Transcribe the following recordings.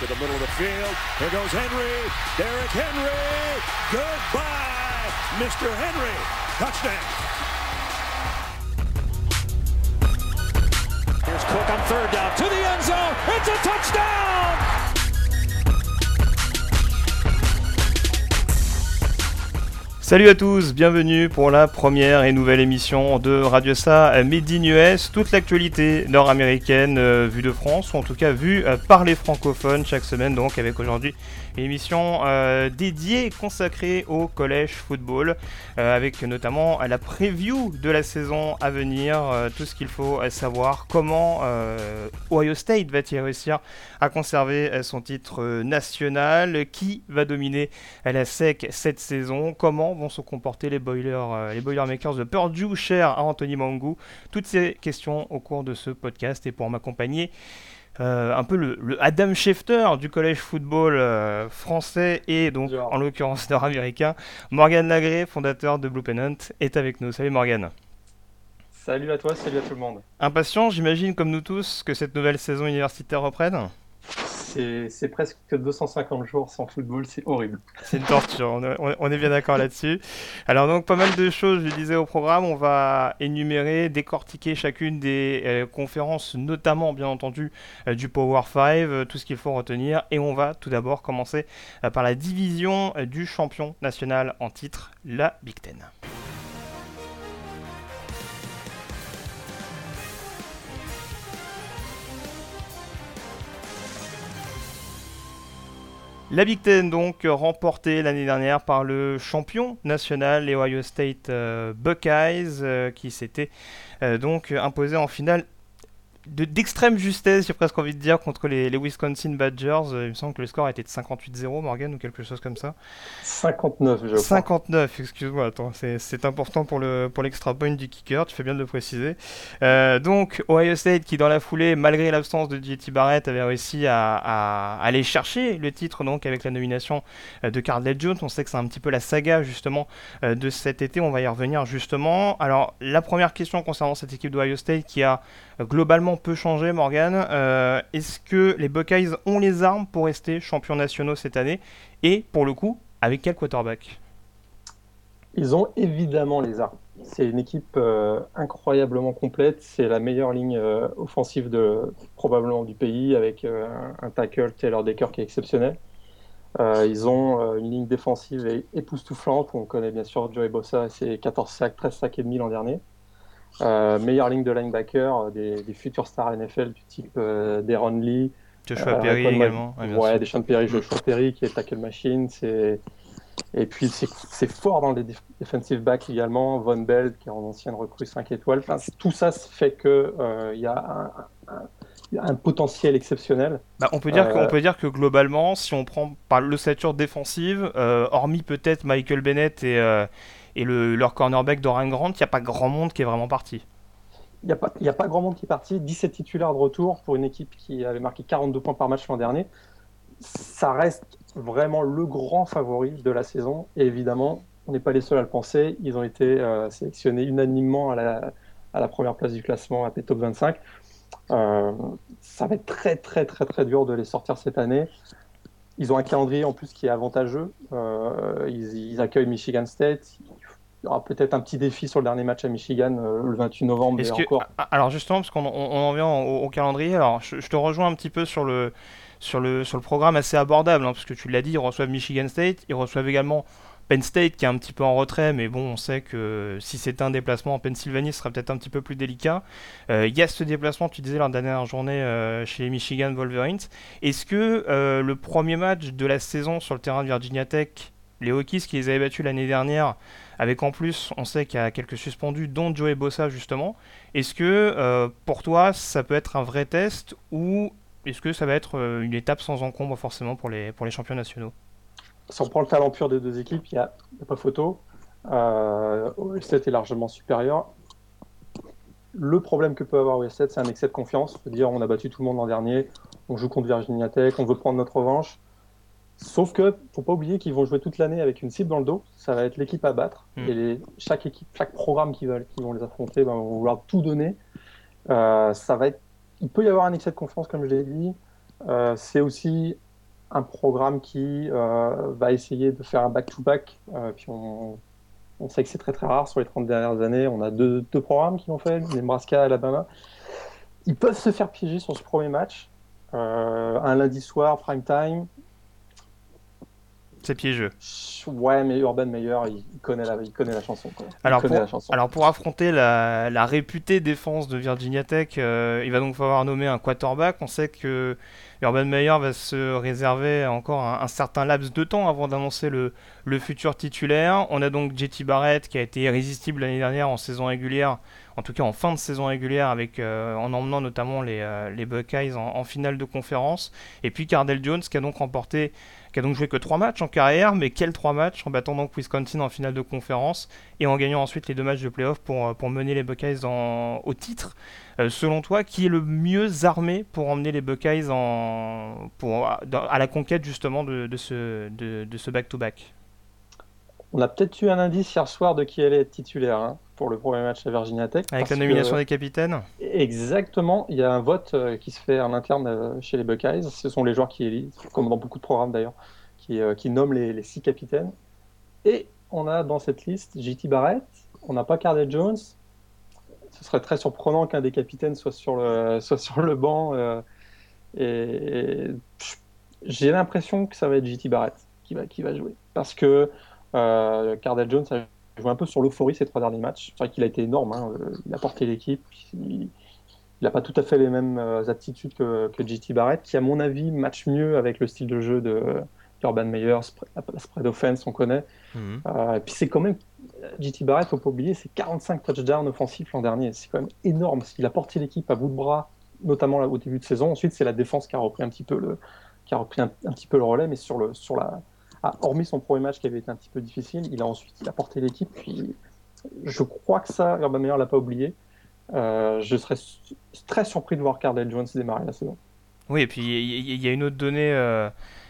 to the middle of the field. Here goes Henry. Derrick Henry. Goodbye, Mr. Henry. Touchdown. Here's Cook on third down to the end zone. It's a touchdown. Salut à tous, bienvenue pour la première et nouvelle émission de Radio Sa Made in US. Toute l'actualité nord-américaine euh, vue de France, ou en tout cas vue euh, par les francophones chaque semaine, donc avec aujourd'hui une émission euh, dédiée, consacrée au collège football, avec notamment la preview de la saison à venir, tout ce qu'il faut savoir, comment Ohio State va-t-il réussir à conserver son titre national, qui va dominer la SEC cette saison, comment vont se comporter les, boilers, euh, les Boilermakers de Purdue, cher à Anthony Mangou Toutes ces questions au cours de ce podcast et pour m'accompagner. Euh, un peu le, Adam Schefter du collège football euh, français et donc en l'occurrence nord-américain. Morgan Lagré, fondateur de Blue Pennant, est avec nous. Salut Morgan. Salut à toi, salut à tout le monde. Impatient, j'imagine, comme nous tous, que cette nouvelle saison universitaire reprenne? C'est presque 250 jours sans football, c'est horrible. C'est une torture, on, est bien d'accord là-dessus. Alors donc pas mal de choses, je disais au programme, on va énumérer, décortiquer chacune des euh, conférences, notamment bien entendu euh, du Power 5, euh, tout ce qu'il faut retenir, et on va tout d'abord commencer par la division du champion national en titre, la Big Ten. La Big Ten donc remportée l'année dernière par le champion national les Ohio State euh, Buckeyes euh, qui s'était euh, donc imposé en finale d'extrême justesse, j'ai presque envie de dire, contre les, Wisconsin Badgers. Euh, il me semble que le score était de 58-0, Morgan, ou quelque chose comme ça. 59, je crois. 59, excuse-moi, attends, c'est important pour l'extra pour point du kicker, tu fais bien de le préciser. Euh, donc, Ohio State qui, dans la foulée, malgré l'absence de JT Barrett, avait réussi à, aller chercher le titre, donc, avec la nomination euh, de Cardell Jones. On sait que c'est un petit peu la saga, justement, de cet été. On va y revenir, justement. Alors, la première question concernant cette équipe d'Ohio State qui a globalement peut changer, Morgan. Euh, est-ce que les Buckeyes ont les armes pour rester champions nationaux cette année Et pour le coup, avec quel quarterback Ils ont évidemment les armes. C'est une équipe euh, incroyablement complète. C'est la meilleure ligne euh, offensive de, probablement du pays, avec un, tackle Taylor Decker qui est exceptionnel. ils ont une ligne défensive époustouflante. On connaît bien sûr Joey Bossa et ses 14 sacs, 13 sacs et demi l'an dernier. Euh, meilleure ligne de linebacker, euh, des, des, futurs stars NFL du type euh, Deron Lee. Joshua Perry également. Ouais, Deshaun Perry, Joshua Perry qui est tackle machine. Et puis c'est fort dans les defensive backs également. Von Bell qui est en ancienne recrue 5 étoiles. Enfin, tout ça fait qu'il il y a un, potentiel exceptionnel. Bah, on, peut dire que, peut dire que globalement, si on prend par l'ossature défensive, hormis peut-être Michael Bennett et, et le, leur cornerback Doran Grant, il n'y a pas grand monde qui est vraiment parti. Il n'y a, pas, a pas grand monde qui est parti. 17 titulaires de retour pour une équipe qui avait marqué 42 points par match l'an dernier. Ça reste vraiment le grand favori de la saison. Et évidemment, on n'est pas les seuls à le penser. Ils ont été euh, sélectionnés unanimement à la, à la, première place du classement à Top 25. Euh, ça va être très très très très dur de les sortir cette année. Ils ont un calendrier en plus qui est avantageux. Euh, ils, accueillent Michigan State, il y aura peut-être un petit défi sur le dernier match à Michigan euh, le 28 novembre. encore... Ah, alors justement, parce qu'on en vient au, calendrier, alors je, te rejoins un petit peu sur le, sur le, sur le programme assez abordable, hein, parce que tu l'as dit, ils reçoivent Michigan State, ils reçoivent également Penn State qui est un petit peu en retrait, mais bon, on sait que si c'était un déplacement en Pennsylvanie, ce serait peut-être un petit peu plus délicat. Euh, il y a ce déplacement, tu disais, la dernière journée euh, chez les Michigan Wolverines. Est-ce que le premier match de la saison sur le terrain de Virginia Tech, les Hokies qui les avaient battus l'année dernière, avec en plus, on sait qu'il y a quelques suspendus, dont Joey Bossa justement. Est-ce que euh, pour toi, ça peut être un vrai test ou est-ce que ça va être euh, une étape sans encombre forcément pour les, pour les champions nationaux? Si on prend le talent pur des deux équipes, il n'y a, pas photo. Euh, 7 est largement supérieur. Le problème que peut avoir OS7, c'est un excès de confiance. dire on a battu tout le monde l'an dernier, on joue contre Virginia Tech, on veut prendre notre revanche. Sauf que, faut pas oublier qu'ils vont jouer toute l'année avec une cible dans le dos. Ça va être l'équipe à battre. Hmm. Et chaque équipe, chaque programme qui, va, qui vont les affronter ben, vont vouloir tout donner. Euh, ça va être, il peut y avoir un excès de confiance, comme je l'ai dit. c'est aussi un programme qui va essayer de faire un back-to-back. puis on, on, sait que c'est très très rare sur les 30 dernières années. On a deux, deux programmes qui l'ont fait, Nebraska et Alabama. Ils peuvent se faire piéger sur ce premier match. un lundi soir, prime time, c'est piégeux. Ouais, mais Urban Meyer, il connaît la, il connaît la chanson. Alors, pour, alors pour affronter la, réputée défense de Virginia Tech, euh, il va donc falloir nommer un quarterback. On sait que Urban Meyer va se réserver encore un, certain laps de temps avant d'annoncer le, le, futur titulaire. On a donc JT Barrett qui a été irrésistible l'année dernière en saison régulière, en tout cas en fin de saison régulière, avec, euh, en emmenant notamment les, euh, les Buckeyes en, en, finale de conférence. Et puis Cardell Jones qui a donc remporté qui a donc joué que 3 matchs en carrière, mais quels 3 matchs en battant donc Wisconsin en finale de conférence et en gagnant ensuite les deux matchs de playoff pour, euh, pour mener les Buckeyes au titre? Euh, selon toi, qui est le mieux armé pour emmener les Buckeyes en, à la conquête justement de, ce de, ce back-to-back? On a peut-être eu un indice hier soir de qui allait être titulaire. Hein, pour le premier match à Virginia Tech. Avec la nomination des capitaines Exactement. Il y a un vote euh, qui se fait en interne chez les Buckeyes. Ce sont les joueurs qui élisent, comme dans beaucoup de programmes d'ailleurs, qui, qui nomment les, les, six capitaines. Et on a dans cette liste JT Barrett, on n'a pas Cardell Jones. Ce serait très surprenant qu'un des capitaines soit sur le, soit sur le banc. Euh, et, j'ai l'impression que ça va être JT Barrett qui va, qui va jouer. Parce que euh, Cardell Jones a joué un peu sur l'euphorie ces trois derniers matchs. C'est vrai qu'il a été énorme. Hein. Il a porté l'équipe. Il n'a pas tout à fait les mêmes euh, aptitudes que, que JT Barrett, qui, à mon avis, match mieux avec le style de jeu de, Urban Meyer, la spread offense, on connaît. Mhm. Euh, et puis c'est quand même, JT Barrett, faut pas oublier, c'est 45 touchdowns offensifs l'an dernier. C'est quand même énorme. Il a porté l'équipe à bout de bras, notamment au début de saison. Ensuite, c'est la défense qui a repris un petit peu le, qui a repris un, petit peu le relais, mais sur le, sur la, ah, hormis son premier match qui avait été un petit peu difficile, il a ensuite il a porté l'équipe. Puis je crois que ça, Urban Meyer l'a pas oublié. Euh, je serais très surpris de voir Cardell Jones démarrer la saison. Oui, et puis il y, a une autre donnée. Euh,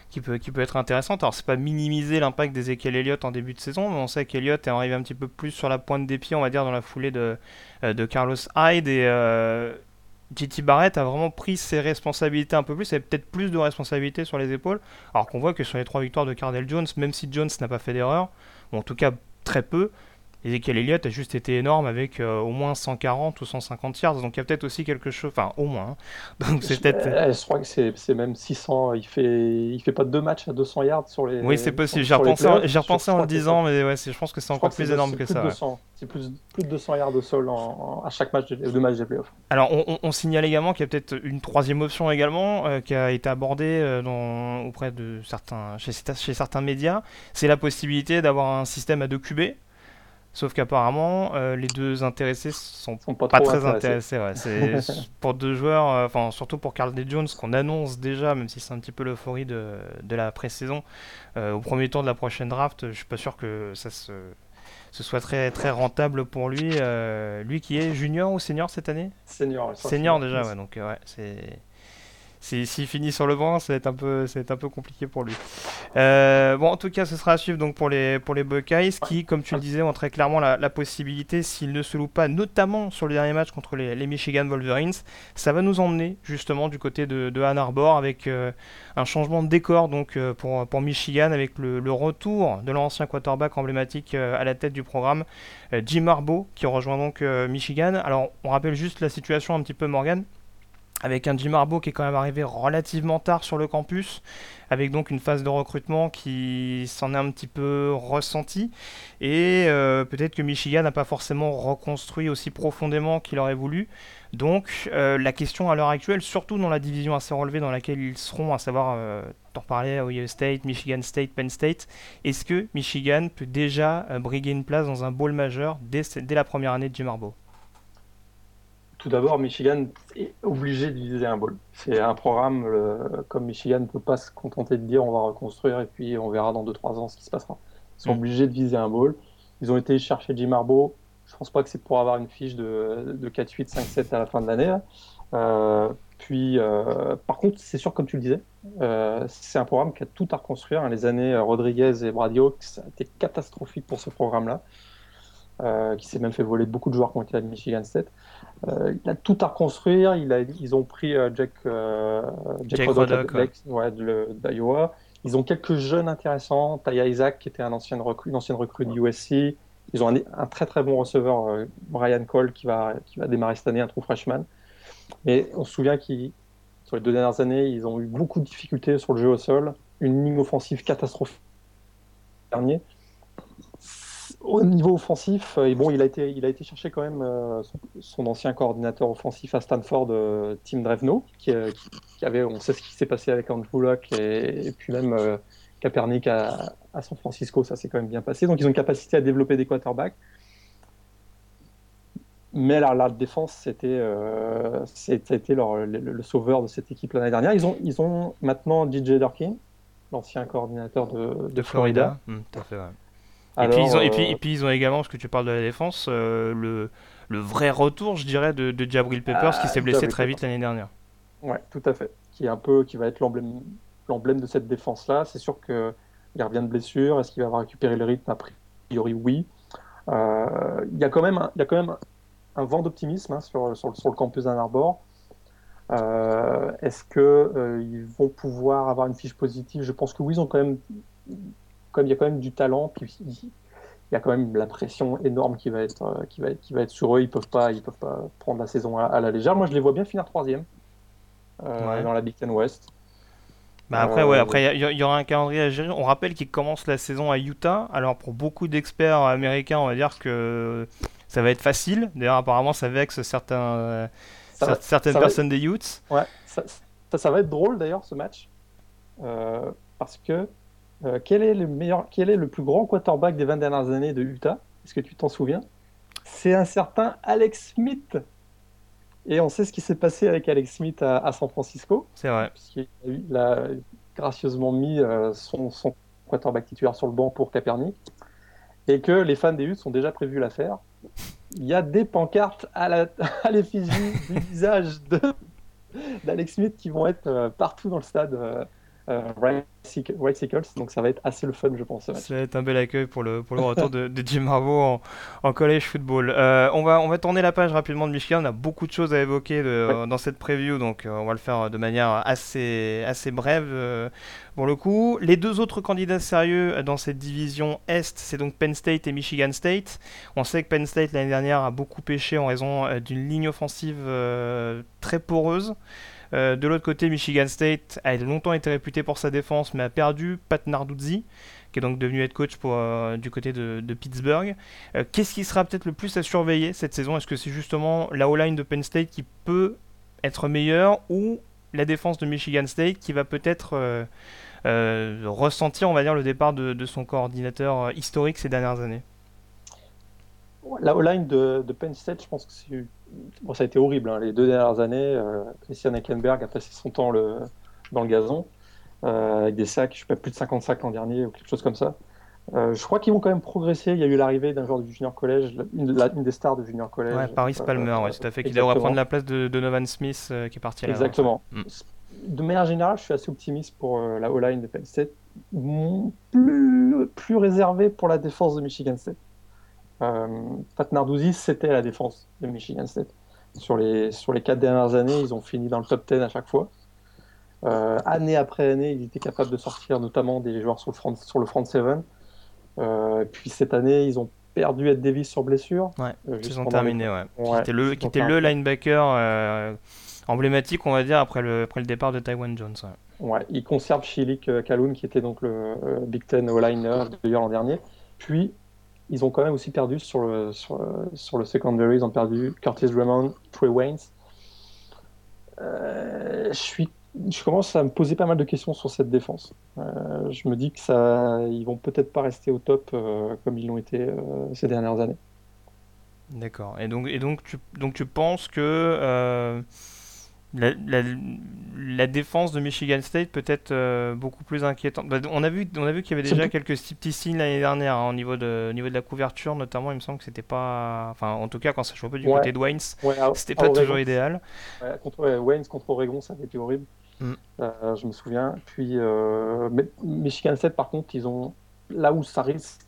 qui peut, être intéressante. Alors, c'est pas minimiser l'impact d'Ezekiel Elliott en début de saison, mais on sait qu'Elliott est arrivé un petit peu plus sur la pointe des pieds, on va dire, dans la foulée de, euh, Carlos Hyde. Et JT Barrett a vraiment pris ses responsabilités un peu plus, et peut-être plus de responsabilités sur les épaules. Alors qu'on voit que sur les trois victoires de Cardell Jones, même si Jones n'a pas fait d'erreur, en tout cas très peu, Ezekiel Elliott a juste été énorme avec euh, au moins 140 ou 150 yards, donc il y a peut-être aussi quelque chose, enfin au moins. Hein. Donc c'est peut-être. Je, crois que c'est même 600. Il fait il fait pas deux matchs à 200 yards sur les. Oui c'est possible. J'ai repensé, en le disant, mais ouais, je pense que c'est encore plus énorme que ça. C'est plus, plus, de 200 yards au sol à chaque match, de, deux matchs des playoffs. Alors on, signale également qu'il y a peut-être une troisième option également euh, qui a été abordée euh, dans, auprès de certains chez, chez certains médias, c'est la possibilité d'avoir un système à deux QB. Sauf qu'apparemment, euh, les deux intéressés sont, sont pas, très intéressés. pour deux joueurs, euh, enfin surtout pour Carl D. Jones, qu'on annonce déjà, même si c'est un petit peu l'euphorie de, de, la pré-saison, euh, au premier tour de la prochaine draft, je suis pas sûr que ça se, ce soit très, très rentable pour lui. lui qui est junior ou senior cette année? Senior. Senior déjà, ouais, donc ouais, c'est s'il finit sur le banc, être un peu, un peu compliqué pour lui. Euh, bon, en tout cas, ce sera à suivre donc pour les, pour les Buckeyes qui, comme tu le disais, ont très clairement la, possibilité, s'ils ne se louent pas, notamment sur le dernier match contre les, les, Michigan Wolverines, ça va nous emmener justement du côté de, de Ann Arbor avec euh, un changement de décor donc euh, pour, pour Michigan avec le, le retour de l'ancien quarterback emblématique à la tête du programme, Jim Harbaugh, qui rejoint donc Michigan. Alors, on rappelle juste la situation un petit peu, Morgan avec un Jim Harbaugh qui est quand même arrivé relativement tard sur le campus, avec donc une phase de recrutement qui s'en est un petit peu ressentie, et euh, peut-être que Michigan n'a pas forcément reconstruit aussi profondément qu'il aurait voulu. Donc euh, la question à l'heure actuelle, surtout dans la division assez relevée dans laquelle ils seront, à savoir, euh, t'en parlais, Ohio State, Michigan State, Penn State, est-ce que Michigan peut déjà euh, briguer une place dans un bowl majeur dès, la première année de Jim Harbaugh? Tout d'abord, Michigan est obligé de viser un bowl. C'est un programme, comme Michigan ne peut pas se contenter de dire on va reconstruire et puis on verra dans 2-3 ans ce qui se passera. Ils sont mm. obligés de viser un bowl. Ils ont été chercher Jim Harbaugh. Je pense pas que c'est pour avoir une fiche de, de 4-8, 5-7 à la fin de l'année. Euh, puis, euh, par contre, c'est sûr, comme tu le disais, euh, c'est un programme qui a tout à reconstruire. Les années Rodriguez et Brady ça a été catastrophique pour ce programme-là. Qui s'est même fait voler beaucoup de joueurs qui ont été à Michigan State. il a tout à reconstruire. Il a, ils ont pris Jack, Jack, d'Iowa. Ils ont quelques jeunes intéressants. Taya Isaac, qui était un ancien recrue, une ancienne recrue de USC. Ils ont un, très très bon receveur, Brian Cole, qui va, qui va démarrer cette année, un trou freshman. Mais on se souvient qu'ils sur les deux dernières années, ils ont eu beaucoup de difficultés sur le jeu au sol, une ligne offensive catastrophique dernier. Au niveau offensif, et bon, il a été, il a été chercher quand même euh, son, ancien coordinateur offensif à Stanford, euh, Tim Drevno, qui, euh, qui, avait, on sait ce qui s'est passé avec Andrew Luck et, puis même Kaepernick à, à, San Francisco, ça s'est quand même bien passé. Donc ils ont une capacité à développer des quarterbacks. Mais la, la défense, c'était euh, été le, le, sauveur de cette équipe l'année dernière. Ils ont, ils ont maintenant DJ Durkin, l'ancien coordinateur de, de, Florida. Hum, tout à fait, et, puis ils ont, et, puis, euh, et puis ils ont également, parce que tu parles de la défense, euh, le, le vrai retour, je dirais, de, de Jabril Peppers qui ah, s'est blessé très vite l'année dernière. Ouais, tout à fait. Qui est un peu, qui va être l'emblème, l'emblème de cette défense-là. C'est sûr qu'il revient de blessure. Est-ce qu'il va avoir récupéré le rythme? A priori, oui. Il y a quand même, il y a quand même un vent d'optimisme hein, sur, sur, le campus d'Ann Arbor. Euh, est-ce qu'ils euh, vont pouvoir avoir une fiche positive? Je pense que oui, ils ont quand même, comme il y a quand même du talent, puis il y a quand même la pression énorme qui va être, euh, qui va être, qui va être sur eux. Ils peuvent pas, ils peuvent pas prendre la saison à, la légère. Moi, je les vois bien finir troisième dans la Big Ten West. Bah après, ouais, après il y, aura un calendrier à gérer. On rappelle qu'ils commencent la saison à Utah. Alors pour beaucoup d'experts américains, on va dire que ça va être facile. D'ailleurs, apparemment, ça vexe certains, euh, certaines personnes des Utes. Ouais, ça, ça, va être drôle d'ailleurs ce match. Euh, parce que euh, quel, est le meilleur, quel est le plus grand quarterback des 20 dernières années de Utah? Est-ce que tu t'en souviens? C'est un certain Alex Smith. Et on sait ce qui s'est passé avec Alex Smith à, San Francisco. C'est vrai. Puisqu'il a, gracieusement mis son, son, quarterback titulaire sur le banc pour Capernic. Et que les fans des Utes ont déjà prévu l'affaire il y a des pancartes à l'effigie du visage d'Alex Smith qui vont être euh, partout dans le stade. Euh, euh, White Sickles, donc ça va être assez le fun, je pense. Ça va être un bel accueil pour le, pour le retour de, Jim Harbaugh en, en college football. Euh, on, va, on va tourner la page rapidement de Michigan. On a beaucoup de choses à évoquer dans cette preview, donc euh, on va le faire de manière assez, assez brève pour le coup. Les deux autres candidats sérieux dans cette division Est, c'est donc Penn State et Michigan State. On sait que Penn State l'année dernière a beaucoup pêché en raison d'une ligne offensive très poreuse. Euh, de l'autre côté, Michigan State a longtemps été réputé pour sa défense, mais a perdu Pat Narduzzi, qui est donc devenu head coach euh, du côté de, Pittsburgh. Euh, qu'est-ce qui sera peut-être le plus à surveiller cette saison? Est-ce que c'est justement la O-line de Penn State qui peut être meilleure ou la défense de Michigan State qui va peut-être ressentir, on va dire, le départ de, son coordinateur historique ces dernières années? La O-line de, Penn State, je pense que c'est bon, ça a été horrible. Hein. Les deux dernières années, euh, Christian Eckenberg a passé son temps le, dans le gazon, euh, avec des sacs, je sais pas, plus de 50 sacs l'an dernier ou quelque chose comme ça. Euh, je crois qu'ils vont quand même progresser. Il y a eu l'arrivée d'un joueur du junior collège, une, des stars du junior collège. Ouais, Paris Palmer, ouais, tout à fait, qui devrait prendre la place de Donovan Smith qui est parti à Exactement. Mm. De manière générale, je suis assez optimiste pour la O-line de Penn State, plus, plus réservé pour la défense de Michigan State. Euh, Pat Narduzzi, c'était la défense de Michigan State. Sur les, sur les quatre dernières années, ils ont fini dans le top 10 à chaque fois. Euh, année après année, ils étaient capables de sortir notamment des joueurs sur le front, sur le front seven. Euh, puis cette année, ils ont perdu Ed Davis sur blessure. Ouais, ils ont terminé, ouais. Qui était le, qui était le linebacker emblématique, on va dire, après le, après le départ de Taiwan Jones. Ouais, ils conservent Shilik Kaloun, qui était donc le Big Ten O-liner de l'an dernier. Puis ils ont quand même aussi perdu sur le, sur, sur secondary, ils ont perdu Curtis Drummond, Trey Waynes. Euh, je, suis, je commence à me poser pas mal de questions sur cette défense. Euh, je me dis que ça, ils vont peut-être pas rester au top euh, comme ils l'ont été ces dernières années. D'accord. Et donc, et donc, tu, donc tu penses que la, défense de Michigan State peut être euh, beaucoup plus inquiétante. Bah, on a vu, on a vu qu'il y avait déjà quelques petits signes l'année dernière hein, au niveau de, niveau de la couverture, notamment. Il me semble que c'était pas, enfin, en tout cas, quand ça jouait du côté de Waynes, c'était pas toujours idéal. contre Waynes contre Oregon, ça avait été horrible. Mm. Euh, je me souviens. Puis euh, Michigan State, par contre, ils ont là où ça risque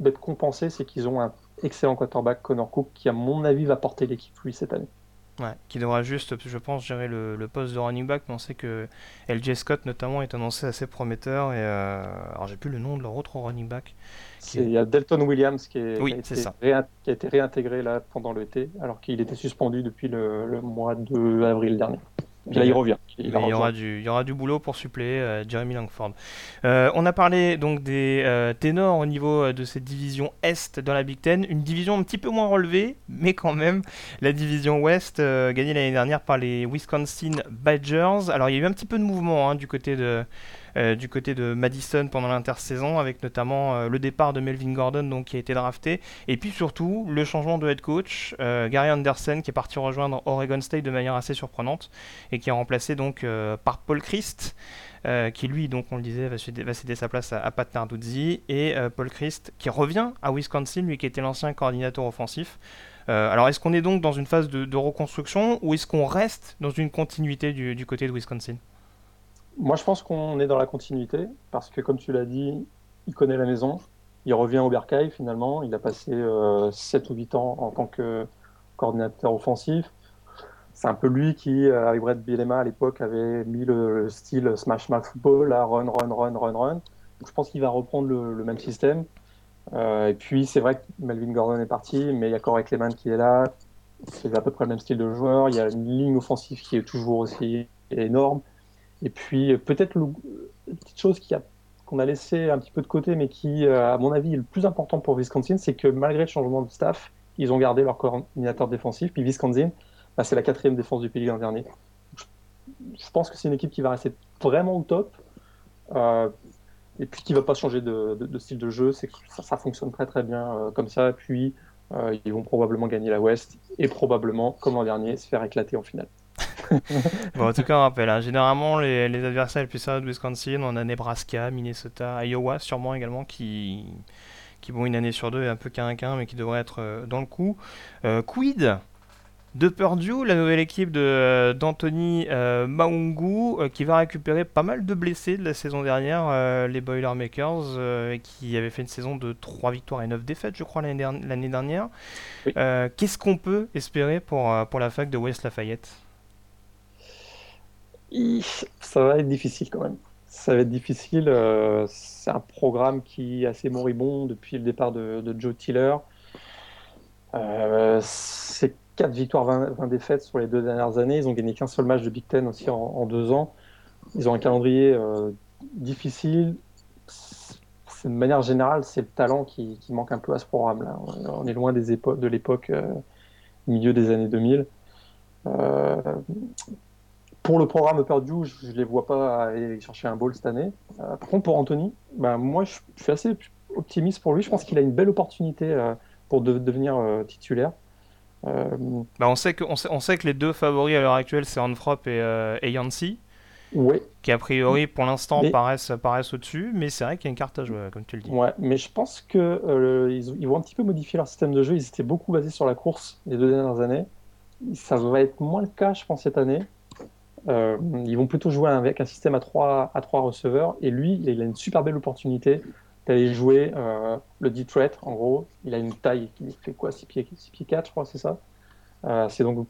d'être compensé, c'est qu'ils ont un excellent quarterback Connor Cook qui, à mon avis, va porter l'équipe lui cette année. Ouais, qui devra juste, je pense, gérer le, le, poste de running back, mais on sait que LJ Scott notamment est annoncé assez prometteur. Et euh, alors j'ai plus le nom de leur autre running back. Il y a Delton Williams qui, est, oui, qui, a été ça. qui, a été réintégré là pendant l'été, alors qu'il était suspendu depuis le, le mois de avril dernier. Puis là, il revient. Il, il, y aura du, il y aura du boulot pour suppléer euh, Jeremy Langford. Euh, on a parlé donc des euh, ténors au niveau de cette division Est dans la Big Ten. Une division un petit peu moins relevée, mais quand même la division Ouest gagnée l'année dernière par les Wisconsin Badgers. Alors il y a eu un petit peu de mouvement hein, du côté de. Euh, du côté de Madison pendant l'intersaison, avec notamment euh, le départ de Melvin Gordon donc, qui a été drafté, et puis surtout le changement de head coach, euh, Gary Anderson qui est parti rejoindre Oregon State de manière assez surprenante, et qui est remplacé donc par Paul Christ. qui lui, donc on le disait, va céder, sa place à, Pat Narduzzi, et Paul Christ qui revient à Wisconsin, lui qui était l'ancien coordinateur offensif. Euh, alors est-ce qu'on est donc dans une phase de, reconstruction ou est-ce qu'on reste dans une continuité du, du côté de Wisconsin? Moi, je pense qu'on est dans la continuité parce que, comme tu l'as dit, il connaît la maison. Il revient au Bercail finalement. Il a passé euh, 7 ou 8 ans en tant que coordinateur offensif. C'est un peu lui qui, euh, avec Brett Bielema à l'époque, avait mis le, style Smash Mouth Football, là, run, run, run, run, run. Donc, je pense qu'il va reprendre le, même système. Euh, et puis, c'est vrai que Melvin Gordon est parti, mais il y a Corey Clement qui est là. C'est à peu près le même style de joueur. Il y a une ligne offensive qui est toujours aussi énorme. Et puis peut-être une petite chose qu'on a laissé un petit peu de côté, mais qui, à mon avis, est le plus important pour Wisconsin, c'est que malgré le changement de staff, ils ont gardé leur coordinateur défensif. Puis Wisconsin, bah, c'est la quatrième défense du pays l'an dernier. Je, pense que c'est une équipe qui va rester vraiment au top. Euh, et puis qui va pas changer de, style de jeu. C'est ça, ça, fonctionne très très bien euh, comme ça. Puis euh, ils vont probablement gagner la West et probablement, comme l'an dernier, se faire éclater en finale. bon, en tout cas, on rappelle, hein, généralement, les, adversaires les plus de Wisconsin, on a Nebraska, Minnesota, Iowa, sûrement également, qui, qui une année sur deux, un peu qu'un mais qui devraient être dans le coup. Quid de Purdue, la nouvelle équipe d'Anthony euh, Maungu, euh, qui va récupérer pas mal de blessés de la saison dernière, euh, les Boilermakers, qui avaient fait une saison de 3 victoires et 9 défaites, je crois, l'année dernière. Oui. Qu'est-ce qu'on peut espérer pour, pour la fac de West Lafayette? Ça va être difficile quand même. Ça va être difficile. Euh, c'est un programme qui est assez moribond depuis le départ de, de Joe Tiller. Euh, c'est 4 victoires, 20, 20, défaites sur les deux dernières années. Ils ont gagné qu'un seul match de Big Ten aussi en, deux ans. Ils ont un calendrier euh, difficile. De manière générale, c'est le talent qui, manque un peu à ce programme-là. On est loin de l'époque euh, milieu des années 2000 pour le programme Purdue, je ne les vois pas aller chercher un ball cette année. Euh, par contre, pour Anthony, bah, moi, je, suis assez optimiste pour lui. Je pense qu'il a une belle opportunité euh, pour de, devenir euh, titulaire. Bah, on, sait que, on, sait, on, sait que, les deux favoris à l'heure actuelle, c'est Anfrop et, et Yancy. Oui. Qui, a priori, pour l'instant, mais... paraissent, paraissent au-dessus. Mais c'est vrai qu'il y a une carte à jouer, comme tu le dis. Ouais, mais je pense qu'ils ils vont un petit peu modifier leur système de jeu. Ils étaient beaucoup basés sur la course les deux dernières années. Ça va être moins le cas, je pense, cette année. Euh, ils vont plutôt jouer avec un système à trois, à trois receveurs. Et lui, il a une super belle opportunité d'aller jouer euh, le deep threat, en gros. Il a une taille qui fait quoi 6 pieds, 6 pieds 4, je crois, c'est ça. Euh, c'est donc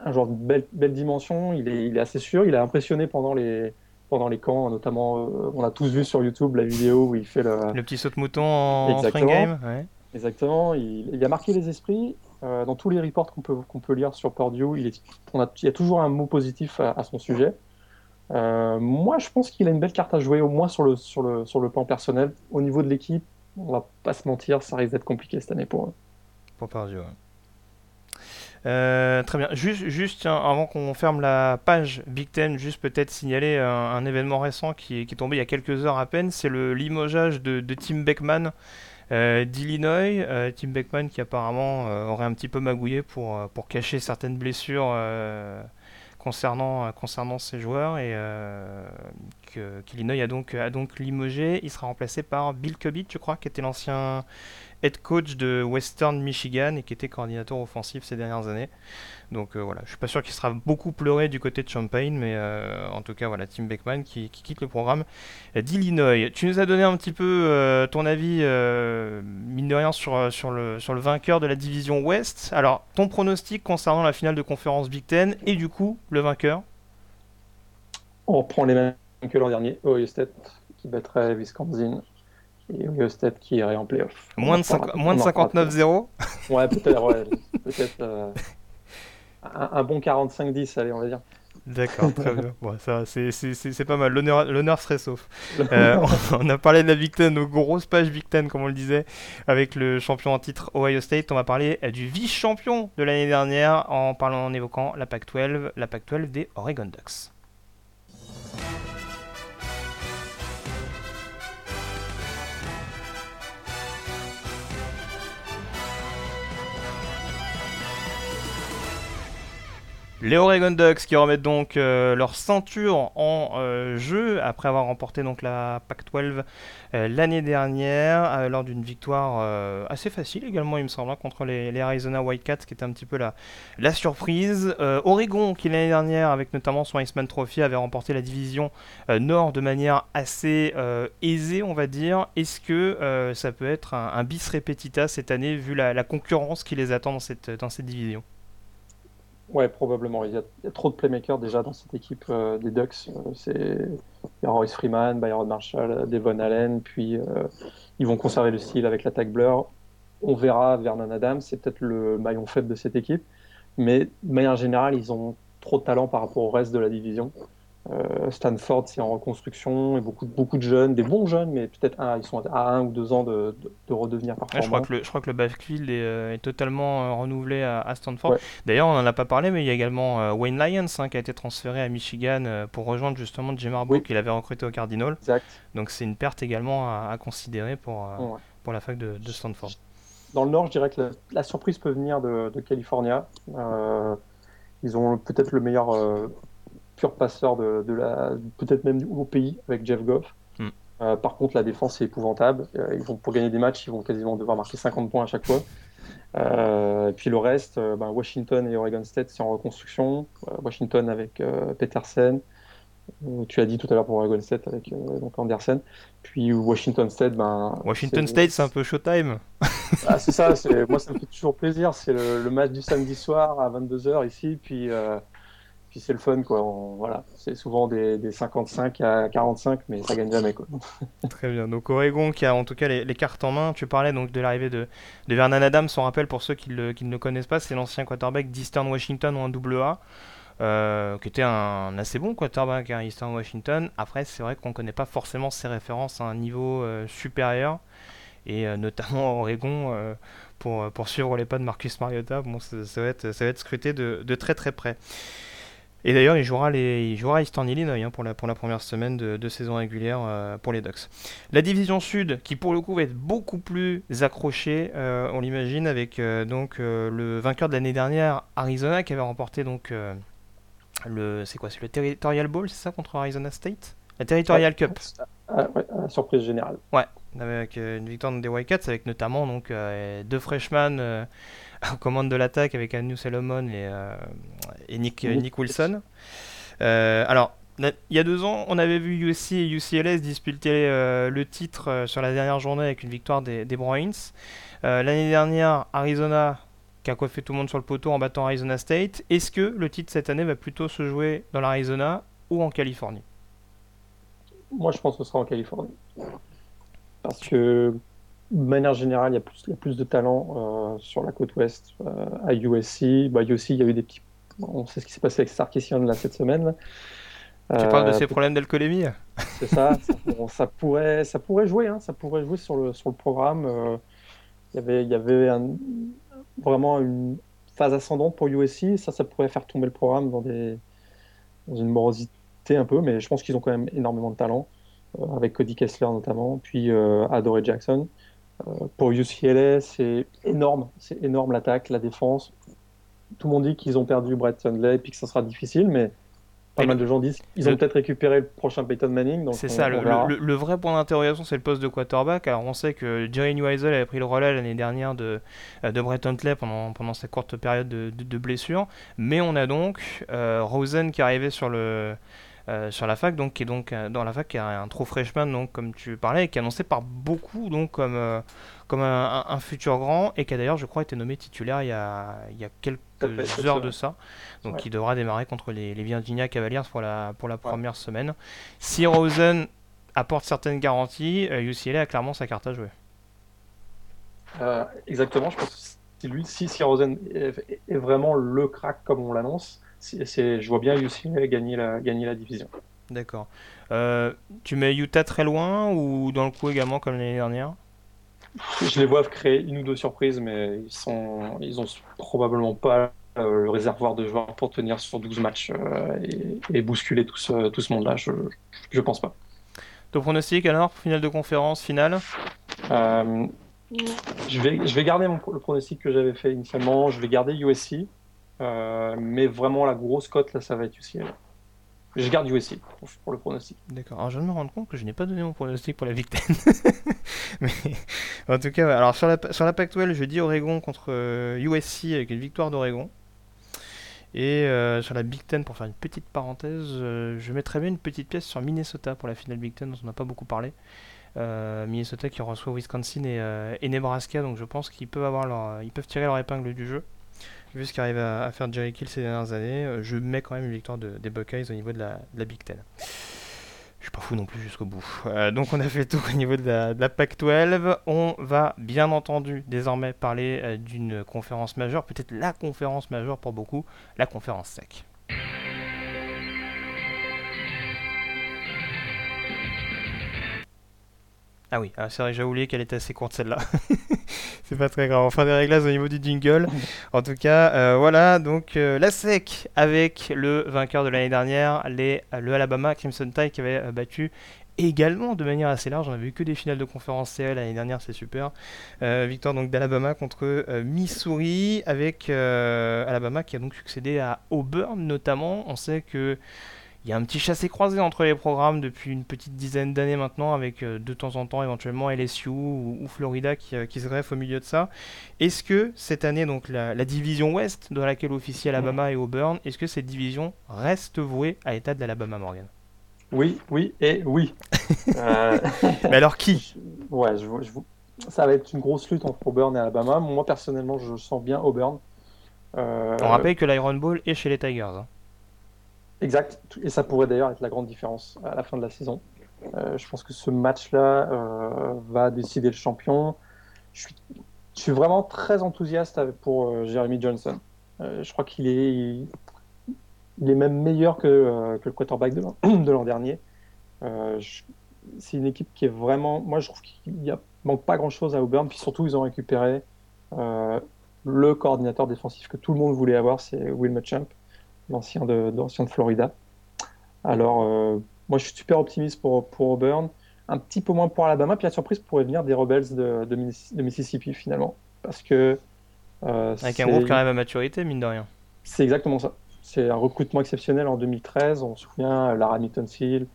un joueur de belle, belle dimension. Il est, il est, assez sûr. Il a impressionné pendant les, pendant les camps, notamment, euh, on a tous vu sur YouTube la vidéo où il fait le. Le petit saut de mouton en spring game. Ouais. Exactement. Il, il, a marqué les esprits. Euh, dans tous les reports qu'on peut, qu'on peut lire sur Purdue, il, est, on a, il y a toujours un mot positif à, à son sujet. Euh, moi, je pense qu'il a une belle carte à jouer, au moins sur le, sur le, sur le plan personnel. Au niveau de l'équipe, on va pas se mentir, ça risque d'être compliqué cette année pour eux. Pour Purdue, ouais. Euh, très bien. Juste, avant qu'on ferme la page Big Ten, juste peut-être signaler un, événement récent qui est, tombé il y a quelques heures à peine. C'est le limogeage de, Tim Beckman euh, d'Illinois, Tim Beckman qui apparemment aurait un petit peu magouillé pour, pour cacher certaines blessures concernant, concernant ses joueurs et qu'Illinois a donc, a donc limogé. Il sera remplacé par Bill Cubitt, je crois, qui était l'ancien head coach de Western Michigan et qui était coordinateur offensif ces dernières années. Donc voilà, je suis pas sûr qu'il sera beaucoup pleuré du côté de Champagne, mais en tout cas voilà, Tim Beckman qui, quitte le programme d'Illinois. Tu nous as donné un petit peu ton avis, mine de rien, sur, sur, le, sur le vainqueur de la division Ouest. Alors, ton pronostic concernant la finale de conférence Big Ten et du coup le vainqueur? On prend les mêmes que l'an dernier, Ohio State qui battrait Wisconsin Ohio State qui irait en playoff. Moins de, moins de 59-0 Ouais, peut-être, ouais, peut-être euh, un, bon 45-10, allez, on va dire. D'accord, très bien. Bon, ça, c'est pas mal. L'honneur serait sauf. Euh, on, a parlé de la Big Ten, nos grosses pages Big Ten, comme on le disait, avec le champion en titre Ohio State. On va parler du vice-champion de l'année dernière en parlant, en évoquant la Pac-12, la Pac-12 des Oregon Ducks. Les Oregon Ducks qui remettent donc euh, leur ceinture en euh, jeu après avoir remporté donc la Pac-12 euh, l'année dernière lors d'une victoire assez facile également il me semble hein, contre les, Arizona Whitecats qui était un petit peu la, la surprise. Oregon qui l'année dernière avec notamment son Iceman Trophy avait remporté la division Nord de manière assez aisée on va dire. Est-ce que ça peut être un, bis repetita cette année vu la, la concurrence qui les attend dans cette, dans cette division? Ouais, probablement. Il y, a, trop de playmakers déjà dans cette équipe euh, des Ducks. Euh, c'est Royce Freeman, Byron Marshall, Devon Allen, puis euh, ils vont conserver le style avec l'attaque Blur. On verra Vernon Adams, c'est peut-être le maillon faible de cette équipe. Mais de manière générale, ils ont trop de talent par rapport au reste de la division. Euh, Stanford, c'est en reconstruction, et beaucoup, beaucoup de jeunes, des bons jeunes, mais peut-être ils sont à un ou deux ans de, redevenir performants. je, crois que le, je crois que le backfield est, euh, totalement euh, renouvelé à, Stanford. D'ailleurs, on n'en a pas parlé, mais il y a également Wayne Lyons hein, qui a été transféré à Michigan pour rejoindre justement Jim Harbaugh qu'il avait recruté au Cardinal. Donc c'est une perte également à, considérer pour, pour la fac de, Stanford. Dans le Nord, je dirais que la, surprise peut venir de, de California. ils ont peut-être le meilleur pur passeur de, la, peut-être même au pays avec Jeff Goff. Hmm. Euh, par contre, la défense est épouvantable. Euh, ils vont, pour gagner des matchs, ils vont quasiment devoir marquer 50 points à chaque fois. Euh, et puis le reste, ben, Washington et Oregon State, c'est en reconstruction. Washington avec Peterson. tu as dit tout à l'heure pour Oregon State avec donc Anderson. Puis Washington State, ben. Washington State, c'est un peu showtime. Ah, c'est ça, moi ça me fait toujours plaisir. C'est le, le, match du samedi soir à 22h ici. Puis c'est le fun quoi. voilà, c'est souvent des, 55 à 45, mais ça gagne jamais quoi. Très bien. Donc Oregon qui a en tout cas les, cartes en main. Tu parlais donc de l'arrivée de, de, Vernon Adams. On rappelle pour ceux qui, le, qui ne le connaissent pas, c'est l'ancien quarterback d'Eastern Washington en AA. Euh, qui était un, assez bon quarterback à Eastern Washington. Après, c'est vrai qu'on ne connaît pas forcément ses références à un niveau euh, supérieur, et euh, notamment Oregon pour, pour suivre les pas de Marcus Mariota. Bon, ça, va, être, ça va être scruté de très très près. Et d'ailleurs, il jouera, les, il jouera Eastern Illinois hein, pour, la, pour la première semaine de, saison régulière euh, pour les Ducks. La division sud, qui pour le coup va être beaucoup plus accrochée, euh, on l'imagine, avec euh, donc le vainqueur de l'année dernière, Arizona, qui avait remporté donc le, c'est quoi, c'est le Territorial Bowl, c'est ça, contre Arizona State? La Territorial Cup. Ah, surprise générale. Ouais, avec une victoire des Wildcats, avec notamment donc deux freshmen aux commandes de l'attaque avec Anu Salomon et, euh, et Nick, Nick, Wilson. Euh, alors, il y a deux ans, on avait vu USC et UCLS disputer euh, le titre sur la dernière journée avec une victoire des, des Bruins. L'année dernière, Arizona qui a coiffé tout le monde sur le poteau en battant Arizona State. Est-ce que le titre cette année va plutôt se jouer dans l'Arizona ou en Californie? Moi, je pense que ce sera en Californie. Parce que de manière générale, il y a plus, plus de talent euh, sur la côte ouest euh, à USC. Bah, USC, il y a eu des petits. On sait ce qui s'est passé avec Sarkisian là cette semaine. Tu parles de ces euh, problèmes d'alcoolémie? C'est ça. ça, pourrait, ça pourrait jouer. Hein, ça pourrait jouer sur le, sur le programme. il y avait, il y avait vraiment une phase ascendante pour USC. Ça, ça pourrait faire tomber le programme dans, des, dans une morosité un peu. Mais je pense qu'ils ont quand même énormément de talent, avec Cody Kessler notamment, puis Adore Jackson. Euh, pour UCLA, c'est énorme. C'est énorme l'attaque, la défense. Tout le monde dit qu'ils ont perdu Brett Hundley et puis que ça sera difficile, mais pas mal de gens disent qu'ils ont peut-être récupéré le prochain Peyton Manning. C'est ça, le, vrai point d'interrogation, c'est le poste de quarterback. Alors, on sait que Jerry Weisel avait pris le relais l'année dernière de, de Brett Huntley pendant, pendant sa courte période de, de, blessure. Mais on a donc Rosen qui arrivait sur le. Sur la fac, donc qui est donc dans la fac, qui est un true freshman, donc comme tu parlais, et qui est annoncé par beaucoup donc comme comme un, futur grand et qui a d'ailleurs, je crois, été nommé titulaire il y a, il y a quelques heures de ça. Donc il devra démarrer contre les, les, Virginia Cavaliers pour la, pour la première semaine. Si Rosen apporte certaines garanties, UCLA euh, a clairement sa carte à jouer. Euh, exactement, je pense que si, lui, si, Rosen est, vraiment le crack comme on l'annonce, je vois bien UCLA gagner la, gagner la division. D'accord. Euh, tu mets Utah très loin ou dans le coup également comme l'année dernière? Je les vois créer une ou deux surprises, mais ils sont, ils ont probablement pas le réservoir de joueurs pour tenir sur 12 matchs euh, et, bousculer tout ce, tout ce monde-là. Je, je pense pas. Ton pronostic alors, finale de conférence, finale? Euh, je, vais, je vais garder mon, le pronostic que j'avais fait initialement. Je vais garder USC, mais vraiment la grosse cote là, ça va être UCLA. Je garde USC pour, le pronostic. D'accord. Je viens de me rendre compte que je n'ai pas donné mon pronostic pour la Big Ten. Mais en tout cas, alors sur la, sur la Pac-12, je dis Oregon contre USC euh, avec une victoire d'Oregon. Et euh, sur la Big Ten, pour faire une petite parenthèse, euh, je mettrais bien une petite pièce sur Minnesota pour la finale Big Ten, dont on n'a pas beaucoup parlé. Minnesota qui reçoit Wisconsin et, Nebraska, donc je pense qu'ils peuvent, avoir ils peuvent tirer leur épingle du jeu vu ce qu'arrive à, faire Jerry Kill ces dernières années, euh, je mets quand même une victoire des Buckeyes au niveau de la, Big Ten. Je suis pas fou non plus jusqu'au bout. Euh, donc on a fait tout au niveau de la, PAC-12. On va bien entendu désormais parler euh, d'une conférence majeure, peut-être la conférence majeure pour beaucoup, la conférence SEC. Ah oui, ah, c'est vrai, j'ai oublié qu'elle était assez courte celle-là. c'est pas très grave. On fera des réglages au niveau du jingle. En tout cas, euh, voilà, donc euh, la SEC avec le vainqueur de l'année dernière, les, le Alabama Crimson Tide qui avait euh, battu également de manière assez large. On a vu que des finales de conférence CL l'année dernière, c'est super. victoire donc d'Alabama contre Missouri avec Alabama qui a donc succédé à Auburn notamment. On sait que il y a un petit chassé-croisé entre les programmes depuis une petite dizaine d'années maintenant, avec euh, de temps en temps éventuellement LSU ou, Florida euh, qui, se greffe au milieu de ça. Est-ce que cette année, donc la, division Ouest, dans laquelle officie Alabama et Auburn, est-ce que cette division reste vouée à l'état d'Alabama, Morgan? Oui, oui et oui. Euh, Mais alors qui? Ouais, je, ça va être une grosse lutte entre Auburn et Alabama. Moi personnellement, je sens bien Auburn. On rappelle que l'Iron Bowl est chez les Tigers. Hein. Exact. Et ça pourrait d'ailleurs être la grande différence à la fin de la saison. Euh, je pense que ce match-là euh, va décider le champion. Je suis, vraiment très enthousiaste pour euh, Jeremy Johnson. je crois qu'il est, même meilleur que, le quarterback de l'an dernier. c'est une équipe qui est vraiment. Moi, je trouve qu'il n'y manque pas grand-chose à Auburn. Puis surtout, ils ont récupéré le coordinateur défensif que tout le monde voulait avoir, c'est Will Muschamp l'ancien de, de Florida. Alors, euh, moi, je suis super optimiste pour, pour Auburn, un petit peu moins pour Alabama, puis la surprise pourrait venir des Rebels de, de, Mississippi, finalement. Parce que. Euh, Avec un groupe qui arrive à maturité, mine de rien. C'est exactement ça. C'est un recrutement exceptionnel en 2013. On se souvient, Lara Mitton-Seal,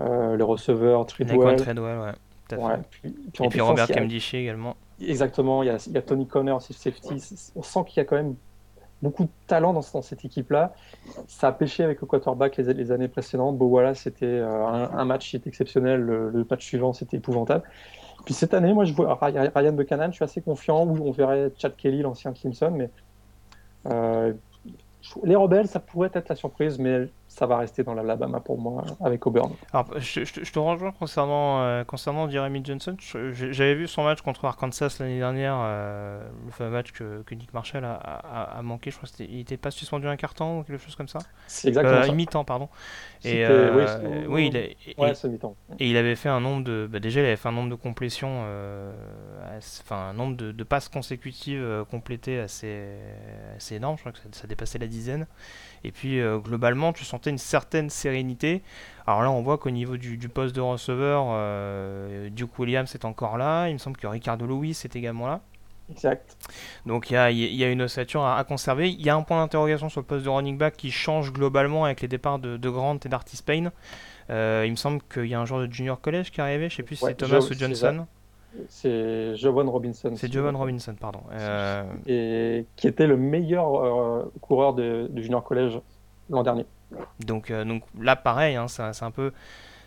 euh, le receveur Treadwell. Treadwell, ouais. ouais puis, et puis Robert Kemdishi également. Exactement, il y, a, il y a Tony Connor, safety. On sent qu'il y a quand même beaucoup de talent dans, cette équipe-là. Ça a pêché avec le quarterback les, années précédentes. Bon, voilà, c'était euh, un, match qui était exceptionnel. Le, match suivant, c'était épouvantable. Puis cette année, moi, je vois Ryan Buchanan, je suis assez confiant. Où on verrait Chad Kelly, l'ancien Clemson, mais euh, les rebelles, ça pourrait être la surprise, mais ça va rester dans l'Alabama pour moi avec Auburn. Alors, je, te rejoins concernant, euh, concernant Jeremy Johnson. J'avais vu son match contre Arkansas l'année dernière, euh, le fameux match que, que Nick Marshall a, a, manqué. Je crois qu'il n'était pas suspendu un carton ou quelque chose comme ça. C'est exactement euh. Mi-temps, pardon. Et, oui, oui, il, et, et, il avait fait un nombre de. Bah, déjà, il avait fait un nombre de complétions, enfin, un nombre de, passes consécutives complétées assez, assez énorme. Je crois que ça, ça dépassait la dizaine. Et puis euh, globalement, tu sentais une certaine sérénité. Alors là, on voit qu'au niveau du, poste de receveur, euh, Duke Williams est encore là. Il me semble que Ricardo Lewis est également là. Exact. Donc il y a, y a, une ossature à, conserver. Il y a un point d'interrogation sur le poste de running back qui change globalement avec les départs de, de Grant et d'Artis Payne. Euh, il me semble qu'il y a un joueur de junior college qui est arrivé, je sais plus si c'est Thomas ou Johnson. C'est Jovan Robinson. C'est Jovan Robinson, pardon. Euh, et qui était le meilleur euh, coureur de, junior college l'an dernier. Donc, donc là, pareil, hein, c'est un peu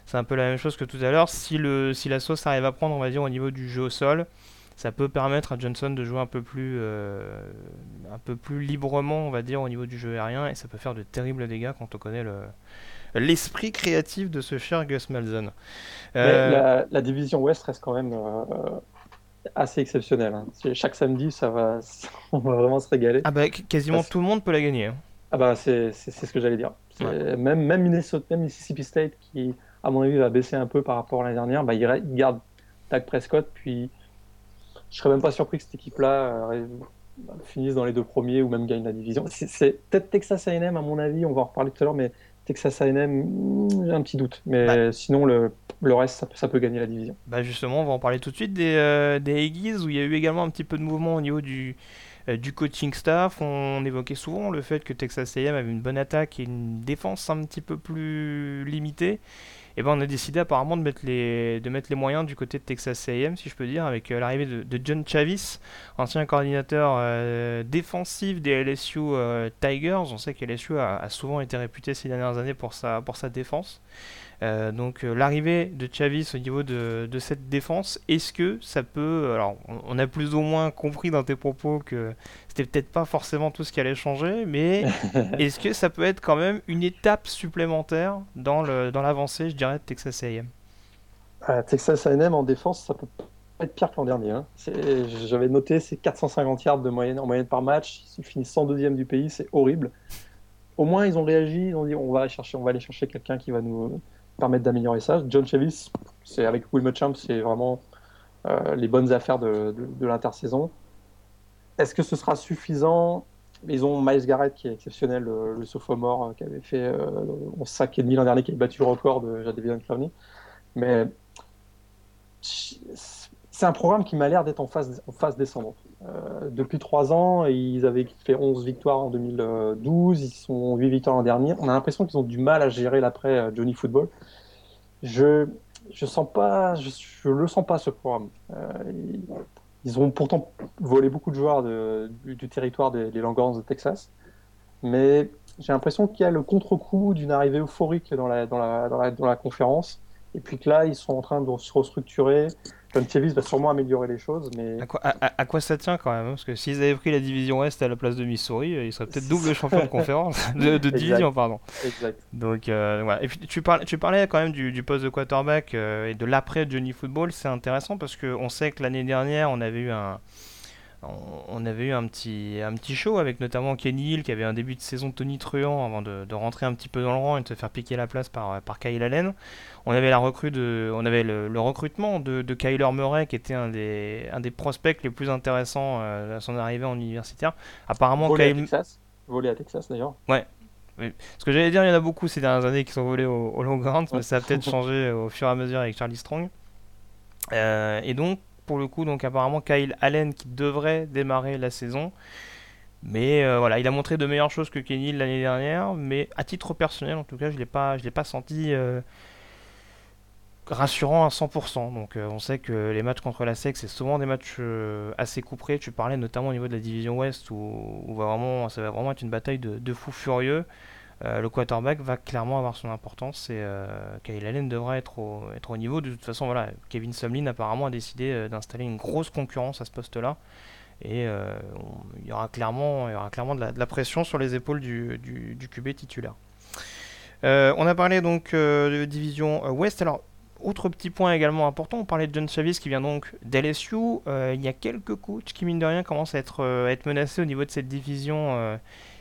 c'est un peu la même chose que tout à l'heure. Si, le, si la sauce arrive à prendre, on va dire, au niveau du jeu au sol, ça peut permettre à Johnson de jouer un peu plus, euh, un peu plus librement, on va dire, au niveau du jeu aérien, et ça peut faire de terribles dégâts quand on connaît le, l'esprit créatif de ce cher Gus Malzahn. Euh, la, division Ouest reste quand même euh, assez exceptionnelle. Hein. Chaque samedi, ça va, on va vraiment se régaler. Ah bah, quasiment tout le monde peut la gagner. Hein. Ah bah c'est, ce que j'allais dire. Même, même Minnesota, même Mississippi State qui, à mon avis, va baisser un peu par rapport à l'année dernière, bah, il, il garde Dak Prescott, puis je serais même pas surpris que cette équipe-là euh, finisse dans les deux premiers ou même gagne la division. C'est peut-être Texas A&M à mon avis, on va en reparler tout à l'heure, mais Texas A&M, j'ai un petit doute. Mais bah. sinon, le, le reste, ça, peut gagner la division. Bah justement, on va en parler tout de suite des, euh, des Aggies, où il y a eu également un petit peu de mouvement au niveau du, euh, du coaching staff. On évoquait souvent le fait que Texas A&M avait une bonne attaque et une défense un petit peu plus limitée et eh ben on a décidé apparemment de mettre les, de mettre les moyens du côté de Texas A&M, si je peux dire, avec euh, l'arrivée de, John Chavis, ancien coordinateur euh, défensif des LSU euh, Tigers. On sait que LSU a, a, souvent été réputé ces dernières années pour sa, pour sa défense. Euh, donc euh, l'arrivée de Chavis au niveau de, cette défense, est-ce que ça peut... Alors on, a plus ou moins compris dans tes propos que c'était peut-être pas forcément tout ce qui allait changer, mais est-ce que ça peut être quand même une étape supplémentaire dans l'avancée, dans je dirais, de Texas A&M euh, Texas A&M en défense, ça peut pas être pire que l'an dernier. Hein. J'avais noté c'est 450 yards de moyenne, en moyenne par match, ils finissent 102e du pays, c'est horrible. Au moins ils ont réagi, ils ont dit on va aller chercher, on va aller chercher quelqu'un qui va nous permettre d'améliorer ça. John Chavis, c'est avec Will Muschamp, c'est vraiment euh, les bonnes affaires de, l'intersaison. Est-ce que ce sera suffisant? Ils ont Miles Garrett qui est exceptionnel, le, sophomore euh, qui avait fait euh, 11 sacs et demi l'an dernier, qui a battu le record de Jadavion Clowney. Mais c'est un programme qui m'a l'air d'être en phase, en phase descendante. Euh, depuis trois ans, ils avaient fait 11 victoires en 2012, ils sont 8 victoires l'an dernier. On a l'impression qu'ils ont du mal à gérer l'après euh, Johnny Football. Je je sens pas, je, le sens pas ce programme. Euh, ils, ont pourtant volé beaucoup de joueurs du, territoire des, des de Texas, mais j'ai l'impression qu'il y a le contre-coup d'une arrivée euphorique dans, la, dans, la, dans la conférence, et puis que là ils sont en train de se restructurer. John Chavis va sûrement améliorer les choses, mais... À quoi, ça tient quand même hein Parce que s'ils avaient pris la division Ouest à la place de Missouri, euh, ils seraient peut-être double champion de conférence, de, division, pardon. Exact. Donc, euh, voilà. Et puis tu parlais, tu parlais quand même du, poste de quarterback euh, et de l'après Johnny Football, c'est intéressant parce qu'on sait que l'année dernière, on avait eu un on avait eu un petit, un petit show avec notamment Kenny Hill qui avait un début de saison Tony Truant avant de, rentrer un petit peu dans le rang et de se faire piquer la place par, par Kyle Allen. On avait, la recrue de, on avait le, recrutement de, de, Kyler Murray qui était un des, un des prospects les plus intéressants euh, à son arrivée en universitaire. Apparemment, volé à Texas, volé à Texas d'ailleurs. Ouais. Ce que j'allais dire, il y en a beaucoup ces dernières années qui sont volés au, au Long Ground, mais ça a peut-être changé au fur et à mesure avec Charlie Strong. Euh, et donc, pour le coup. Donc apparemment Kyle Allen qui devrait démarrer la saison. Mais euh, voilà, il a montré de meilleures choses que Kenny l'année dernière. Mais à titre personnel, en tout cas, je ne l'ai pas, l'ai pas senti euh, rassurant à 100%. Donc euh, on sait que les matchs contre la SEC, c'est souvent des matchs assez couperés. Tu parlais notamment au niveau de la division Ouest où, vraiment, ça va vraiment être une bataille de, de fous furieux. Euh, le quarterback va clairement avoir son importance et euh, Kyle Allen devra être au, niveau. De toute façon, voilà, Kevin Sumlin apparemment a décidé euh, d'installer une grosse concurrence à ce poste-là. Et il, y aura clairement, il y aura clairement de la, pression sur les épaules du, QB titulaire. on a parlé donc de division Ouest. Alors, autre petit point également important, on parlait de John Chavis qui vient donc d'LSU. il y a quelques coachs qui, mine de rien, commencent à être, à être menacés au niveau de cette division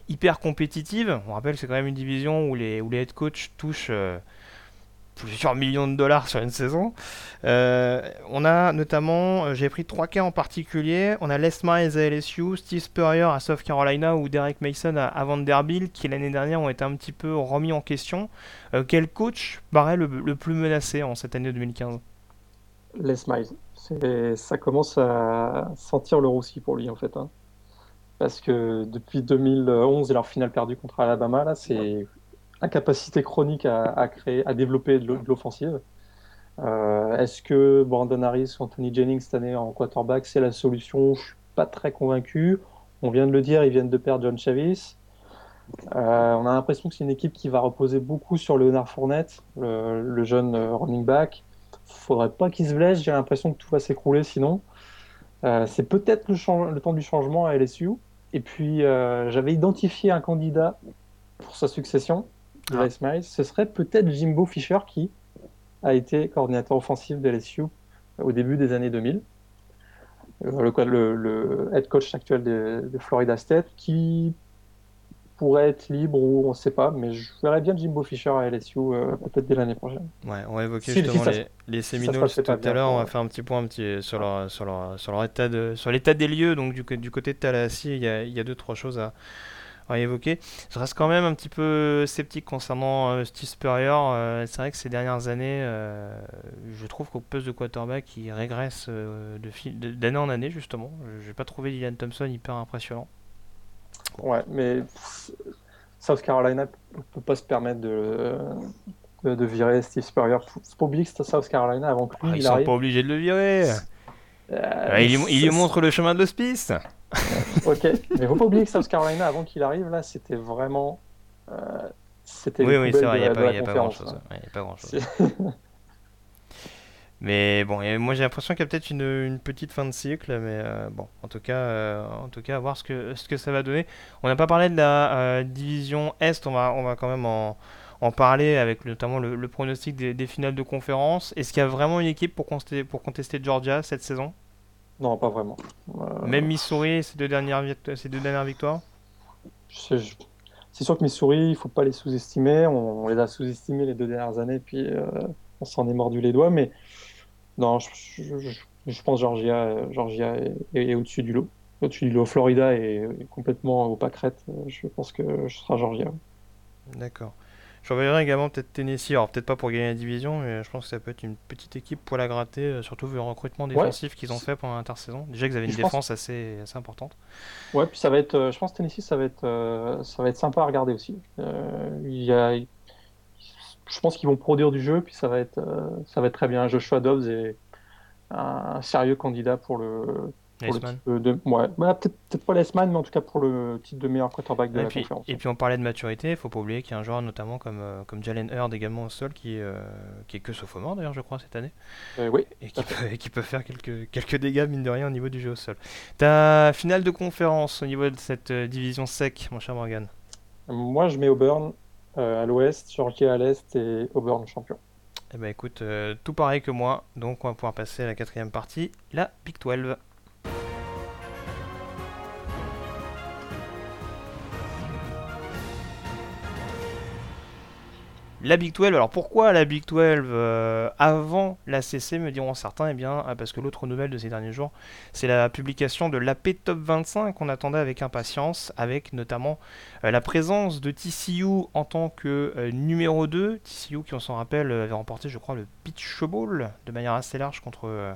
hyper compétitive. On rappelle que c'est quand même une division où les, où les head coachs touchent euh, plusieurs millions de dollars sur une saison. Euh, on a notamment, euh, j'ai pris trois cas en particulier. On a Les Miles à LSU, Steve Spurrier à South Carolina ou Derek Mason à, Vanderbilt qui l'année dernière ont été un petit peu remis en question. quel coach paraît le, plus menacé en cette année 2015 Les Miles. Ça commence à sentir le roussi pour lui en fait. Hein. Parce que depuis 2011 et leur finale perdue contre Alabama, là, c'est incapacité chronique à, créer, à développer de l'offensive. Euh, est-ce que Brandon Harris ou Anthony Jennings cette année en quarterback, c'est la solution? Je suis pas très convaincu. On vient de le dire, ils viennent de perdre John Chavis. Euh, on a l'impression que c'est une équipe qui va reposer beaucoup sur Leonard Fournette, le, jeune euh, running back. Faudrait pas qu'il se blesse, j'ai l'impression que tout va s'écrouler sinon. c'est peut-être le, le, temps du changement à LSU. Et puis, j'avais identifié un candidat pour sa succession, ah. Ce serait peut-être Jimbo Fisher qui, a été coordinateur offensif de LSU au début des années 2000. Euh, le, le, head coach actuel de, Florida State qui pourrait être libre ou on ne sait pas, mais je verrais bien Jimbo Fisher à LSU euh, peut-être dès l'année prochaine. Ouais, on va évoquer justement les, les, Seminoles tout à l'heure. On va faire un petit point un petit, sur, leur, sur, leur, sur, leur état de, sur l'état des lieux. Donc du, du côté de Tallahassee, il y a, il y a deux trois choses à, à évoquer. Je reste quand même un petit peu sceptique concernant euh, Steve Spurrier. Euh, c'est vrai que ces dernières années, euh, je trouve qu'au poste de quarterback, il régresse d'année en année, justement. Je n'ai pas trouvé Dylan Thompson hyper impressionnant. Ouais, mais South Carolina ne peut pas se permettre de, de, virer Steve Spurrier. Faut pas oublier que c'était South Carolina avant que lui, ah, Ils sont pas obligés de le virer. il, il lui montre le chemin de l'hospice. ok, mais faut pas oublier que South Carolina, avant qu'il arrive, là, c'était vraiment. Euh, c'était oui, oui, c'est vrai, il n'y a, pas grand-chose. Mais bon, moi j'ai l'impression qu'il y a peut-être une, une, petite fin de cycle, mais euh, bon, en tout cas, euh, en tout cas, à voir ce que, ce que ça va donner. On n'a pas parlé de la division Est, on va, on va quand même en, en parler avec notamment le, pronostic des, des, finales de conférence. Est-ce qu'il y a vraiment une équipe pour contester, pour contester Georgia cette saison? Non, pas vraiment. Euh, Même Missouri, ces deux dernières, ces deux dernières victoires? C'est sûr que Missouri, il ne faut pas les sous-estimer. On, les a sous-estimés les deux dernières années, puis euh, on s'en est mordu les doigts. Mais non, je, pense Georgia, Georgia est, au-dessus du lot. Au-dessus du lot. Florida est, complètement au pâquerette. Je pense que ce sera Georgia. D'accord. Je reverrai également peut-être Tennessee, alors peut-être pas pour gagner la division, mais je pense que ça peut être une petite équipe pour la gratter, euh, surtout vu le recrutement défensif qu'ils ont fait pendant l'intersaison. Déjà qu'ils avaient une défense assez, assez importante. Ouais, puis ça va être, euh, je pense que Tennessee, ça va être, euh, ça va être sympa à regarder aussi. il y a, je pense qu'ils vont produire du jeu, puis ça va être, ça va être très bien. Joshua Dobbs est un sérieux candidat pour le, de, ouais. peut-être pas l'Esman, mais en tout cas pour le titre de meilleur quarterback de et la puis, conférence. Et puis on parlait de maturité, il faut pas oublier qu'il y a un joueur notamment comme, euh, comme Jalen Hurd également au sol qui, euh, qui est que sophomore d'ailleurs je crois cette année. Euh, oui. Et qui, peut, qui, peut, faire quelques, quelques dégâts mine de rien au niveau du jeu au sol. Ta finale de conférence au niveau de cette division sec mon cher Morgan? Moi je mets Auburn à l'ouest, Georgia à l'est et Auburn champion. Eh ben écoute, tout pareil que moi, donc on va pouvoir passer à la quatrième partie, la Big 12. La Big 12, alors pourquoi la Big 12 euh, avant la CC, me diront certains Eh bien, euh, parce que l'autre nouvelle de ces derniers jours, c'est la publication de l'AP Top 25 qu'on attendait avec impatience, avec notamment euh, la présence de TCU en tant que numéro 2. TCU qui, on s'en rappelle, avait remporté, je crois, le Pitch Bowl de manière assez large contre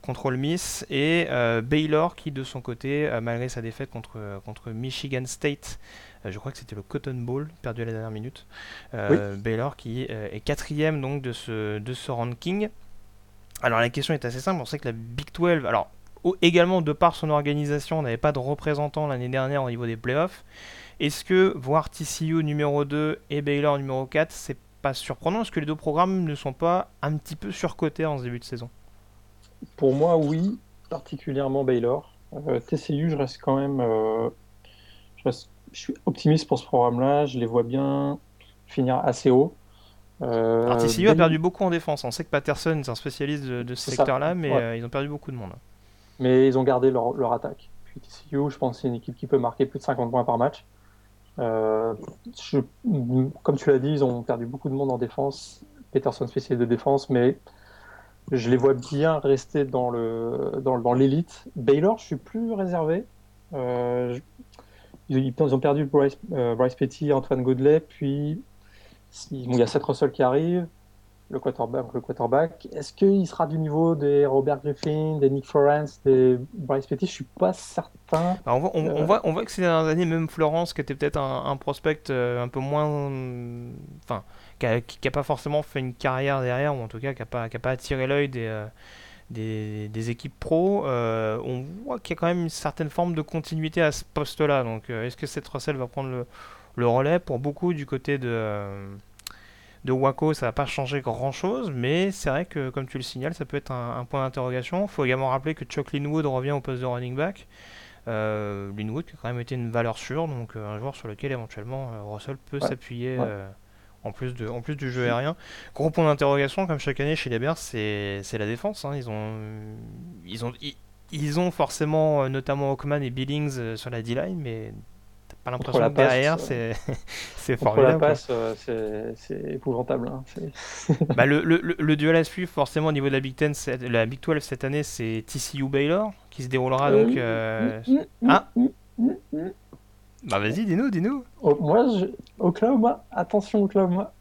contre le Miss et Baylor qui de son côté malgré sa défaite contre, Michigan State euh, je crois que c'était le Cotton Bowl, perdu à la dernière minute. Euh, Baylor qui euh, est quatrième donc de ce, de ce ranking. Alors la question est assez simple, on sait que la Big 12, alors également de par son organisation, n'avait pas de représentant l'année dernière au niveau des playoffs. Est-ce que voir TCU numéro 2 et Baylor numéro 4, c'est pas surprenant? Est-ce que les deux programmes ne sont pas un petit peu surcotés en ce début de saison? Pour moi, oui, particulièrement Baylor. TCU, je reste quand même. je reste je suis optimiste pour ce programme-là. Je les vois bien finir assez haut. Euh, Alors, TCU a perdu beaucoup en défense. On sait que Patterson est un spécialiste de, ce secteur-là, mais euh, ils ont perdu beaucoup de monde. Mais ils ont gardé leur, leur attaque. Puis TCU, je pense que c'est une équipe qui peut marquer plus de 50 points par match. Euh, comme tu l'as dit, ils ont perdu beaucoup de monde en défense. Peterson spécialiste de défense, mais je les vois bien rester dans l'élite. Dans, dans Baylor, je suis plus réservé. Euh, ils, ont perdu Bryce, euh, Bryce Petty, Antoine Godelet, puis il y a Seth Russell qui arrive. le quarterback. Le quarterback. Est-ce qu'il sera du niveau des Robert Griffin, des Nick Florence, des Bryce Petty? Je suis pas certain. Bah, on, voit, on, Euh. voit, on voit que ces dernières années, même Florence, qui était peut-être un, un prospect euh, un peu moins. Enfin, qui a, qui a pas forcément fait une carrière derrière, ou en tout cas qui a pas, qui a pas attiré l'œil des, euh, des, des équipes pro, euh, on voit qu'il y a quand même une certaine forme de continuité à ce poste-là. Donc, euh, est-ce que cette Russell va prendre le, le relais? Pour beaucoup, du côté de. euh, de Waco, ça va pas changer grand chose, mais c'est vrai que, comme tu le signales, ça peut être un, un point d'interrogation. Il faut également rappeler que Chuck Linwood revient au poste de running back. Euh, Linwood qui a quand même été une valeur sûre, donc euh, un joueur sur lequel éventuellement euh, Russell peut s'appuyer ouais. En, plus de, en plus du jeu aérien. Gros point d'interrogation, comme chaque année chez les Bears, c'est la défense. hein. Ils, ont, ils, ont, ils, ils ont forcément euh, notamment Hawkman et Billings euh, sur la D-line, mais t'as pas l'impression la que derrière c'est la formidable. quoi. passe, euh, c'est- épouvantable. hein. Bah, le, le, le- duel à suivre, forcément, au niveau de la Big, Ten, la Big 12 cette année, c'est TCU Baylor qui se déroulera donc. euh, Ah. Bah vas-y, dis-nous, dis-nous. Oh, moi, je... Oklahoma, attention Oklahoma.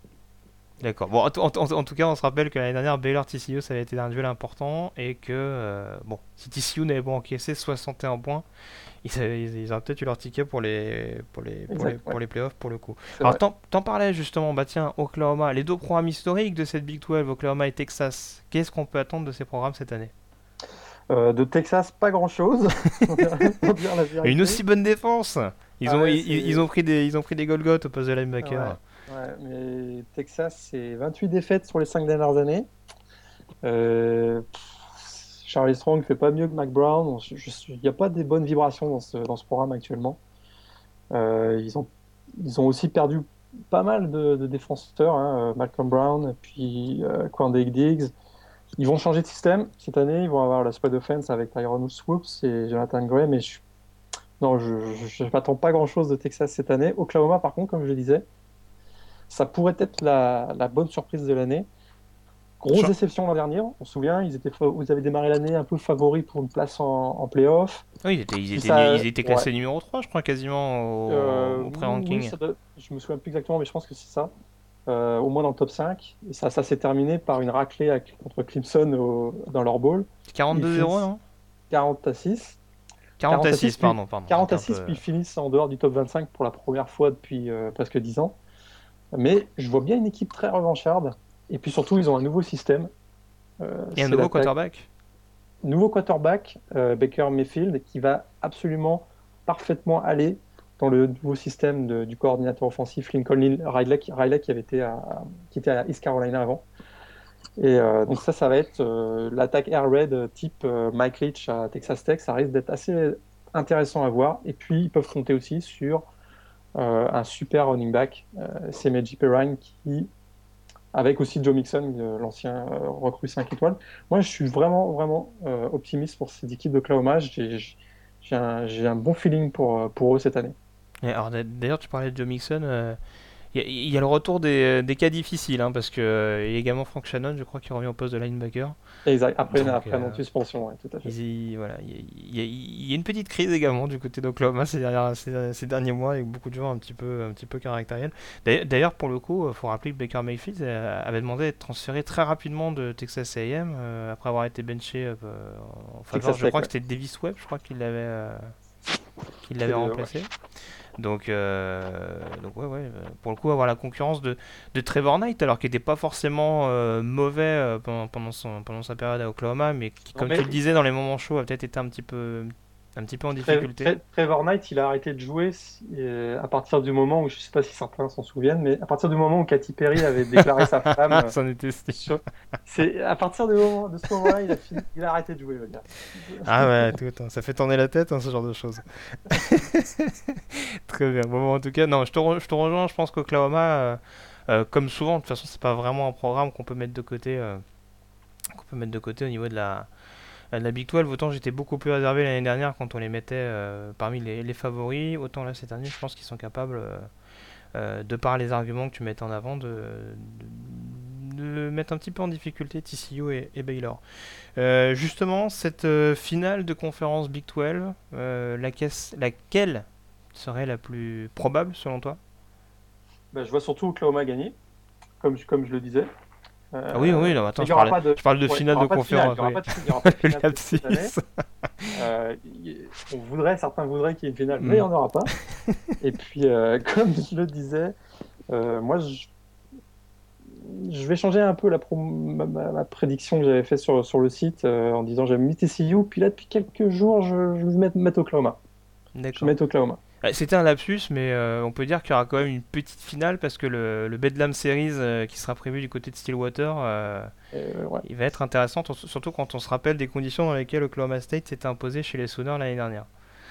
D'accord. Bon, en, tout- en- en- en tout cas, on se rappelle que l'année dernière, Baylor TCU, ça avait été un duel important et que, euh, bon, si TCU n'avait pas encaissé 61 points, ils, avaient- ils, ils auraient peut-être eu leur ticket pour les, pour les, pour Exact, les, pour ouais. les playoffs pour le coup. Alors, t'en, parlais justement, bah tiens, Oklahoma, les deux programmes historiques de cette Big 12, Oklahoma et Texas, qu'est-ce qu'on peut attendre de ces programmes cette année? Euh, de Texas, pas grand-chose. Une aussi bonne défense Ils Ah ont, ouais, ils, ont pris des, ils ont pris des Golgoth au poste de linebacker. Ouais, mais Texas, c'est 28 défaites sur les 5 dernières années. Euh, Charlie Strong fait pas mieux que Mac Brown. Il n'y a pas des bonnes vibrations dans ce, dans ce programme actuellement. Euh, ils, ont, ils ont aussi perdu pas mal de, de défenseurs, hein, euh, Malcolm Brown, puis euh, Diggs. Ils vont changer de système cette année. Ils vont avoir la spread offense avec Tyrone Swoops et Jonathan Gray, mais je, non, je ne m'attends pas grand-chose de Texas cette année. Oklahoma, par contre, comme je le disais, ça pourrait être la, la bonne surprise de l'année. Grosse Sure. déception l'an dernier, on se souvient, ils, étaient, ils avaient démarré l'année un peu favoris pour une place en, en playoff. Oui, ils étaient, ils Si étaient, ça- ils étaient classés numéro 3, je crois, quasiment au, Euh, au pré-ranking. oui, je me souviens plus exactement, mais je pense que c'est ça. Euh, au moins dans le top 5. Et ça, ça s'est terminé par une raclée à- contre Clemson au- dans leur bowl. 42-0, ils finissent- non? 40 à 6. 40 à 6, 46, pardon. pardon 40 à J'étais un 6, peu- puis ils finissent en dehors du top 25 pour la première fois depuis euh, presque 10 ans. Mais je vois bien une équipe très revancharde. Et puis surtout, ils ont un nouveau système. Euh, Et un nouveau quarterback? Nouveau quarterback, euh, Baker Mayfield, qui va absolument parfaitement aller dans le nouveau système de- du coordinateur offensif Lincoln Riley, qui- Riley qui, avait été à, qui était à East Carolina avant. Et euh, donc ça, ça va être euh, l'attaque air raid euh, type Mike Leach à Texas Tech. Ça risque d'être assez intéressant à voir. Et puis, ils peuvent compter aussi sur un super running back, c'est Magic Perrine, qui, avec aussi Joe Mixon, l'ancien recrue 5 étoiles. Moi, je suis vraiment, vraiment optimiste pour cette équipe d'Oklahoma. J'ai j'ai un, bon feeling pour, eux cette année. D'ailleurs, tu parlais de Joe Mixon. Euh, Il y, a- il y a le retour des, des cas difficiles, hein, parce que euh, il y a également Frank Shannon, je crois, qui revient au poste de linebacker. Exact. Après, Donc, après euh, suspension, ouais, tout à fait. Voilà, il y, a- il y a- il y a une petite crise également du côté d'Oklahoma ces, ces, ces derniers mois avec beaucoup de joueurs un petit peu, un petit peu caractériels. D'ailleurs- pour le coup, il faut rappeler que Baker Mayfield euh, avait demandé d'être transféré très rapidement de Texas A&M euh, après avoir été benché euh, en faveur, Texas je crois ouais. que c'était Davis Webb, je crois qu'il l'avait euh, le- remplacé. Donc, euh, donc ouais, ouais, euh, pour le coup, avoir la concurrence de, de Trevor Knight, alors qu'il n'était pas forcément euh, mauvais pendant, pendant, son, pendant sa période à Oklahoma, mais qui, Non, comme mais- tu le disais dans les moments chauds, a peut-être été un petit peu, un petit peu en difficulté. Tre- Trevor Knight, il a arrêté de jouer euh, à partir du moment où, je ne sais pas si certains s'en souviennent, mais à partir du moment où Katy Perry avait déclaré sa femme. C'en était C'est à partir de, moment- de ce moment-là, il a fini, il a arrêté de jouer. Ah ouais, tout, hein, ça fait tourner la tête, hein, ce genre de choses. Très bien. Bon, en tout cas, non, je te, re- je te rejoins. Je pense qu'Oklahoma, euh, euh, comme souvent, de toute façon, c'est pas vraiment un programme qu'on peut mettre de côté, euh, qu'on peut mettre de côté au niveau de la, la Big 12. Autant j'étais beaucoup plus réservé l'année dernière quand on les mettait euh, parmi les, favoris. Autant là cette année, je pense qu'ils sont capables, euh, euh, de par les arguments que tu mettais en avant, de, mettre un petit peu en difficulté TCU et, Baylor. Euh, justement, cette euh, finale de conférence Big 12, euh, laquelle, laquelle serait la plus probable selon toi? Ben, je vois surtout Oklahoma gagner, comme je le disais. Ah oui, oui, non, attends, je parle, de... je parle, de, finale de conférence. Il n'y aura, pas de finale cette année. on voudrait, certains voudraient qu'il y ait une finale, mais il n'y en aura pas. Et puis, comme je le disais, moi, je je vais changer un peu la ma, prédiction que j'avais faite sur, sur le site euh, en disant j'aime TCU, puis là depuis quelques jours je, je vais mettre, mettre Oklahoma. Je vais mettre Oklahoma. C'était un lapsus, mais euh, on peut dire qu'il y aura quand même une petite finale parce que le, le Bedlam Series euh, qui sera prévu du côté de Stillwater, il va être intéressant, surtout quand on se rappelle des conditions dans lesquelles Oklahoma State s'était imposé chez les Sooners l'année dernière.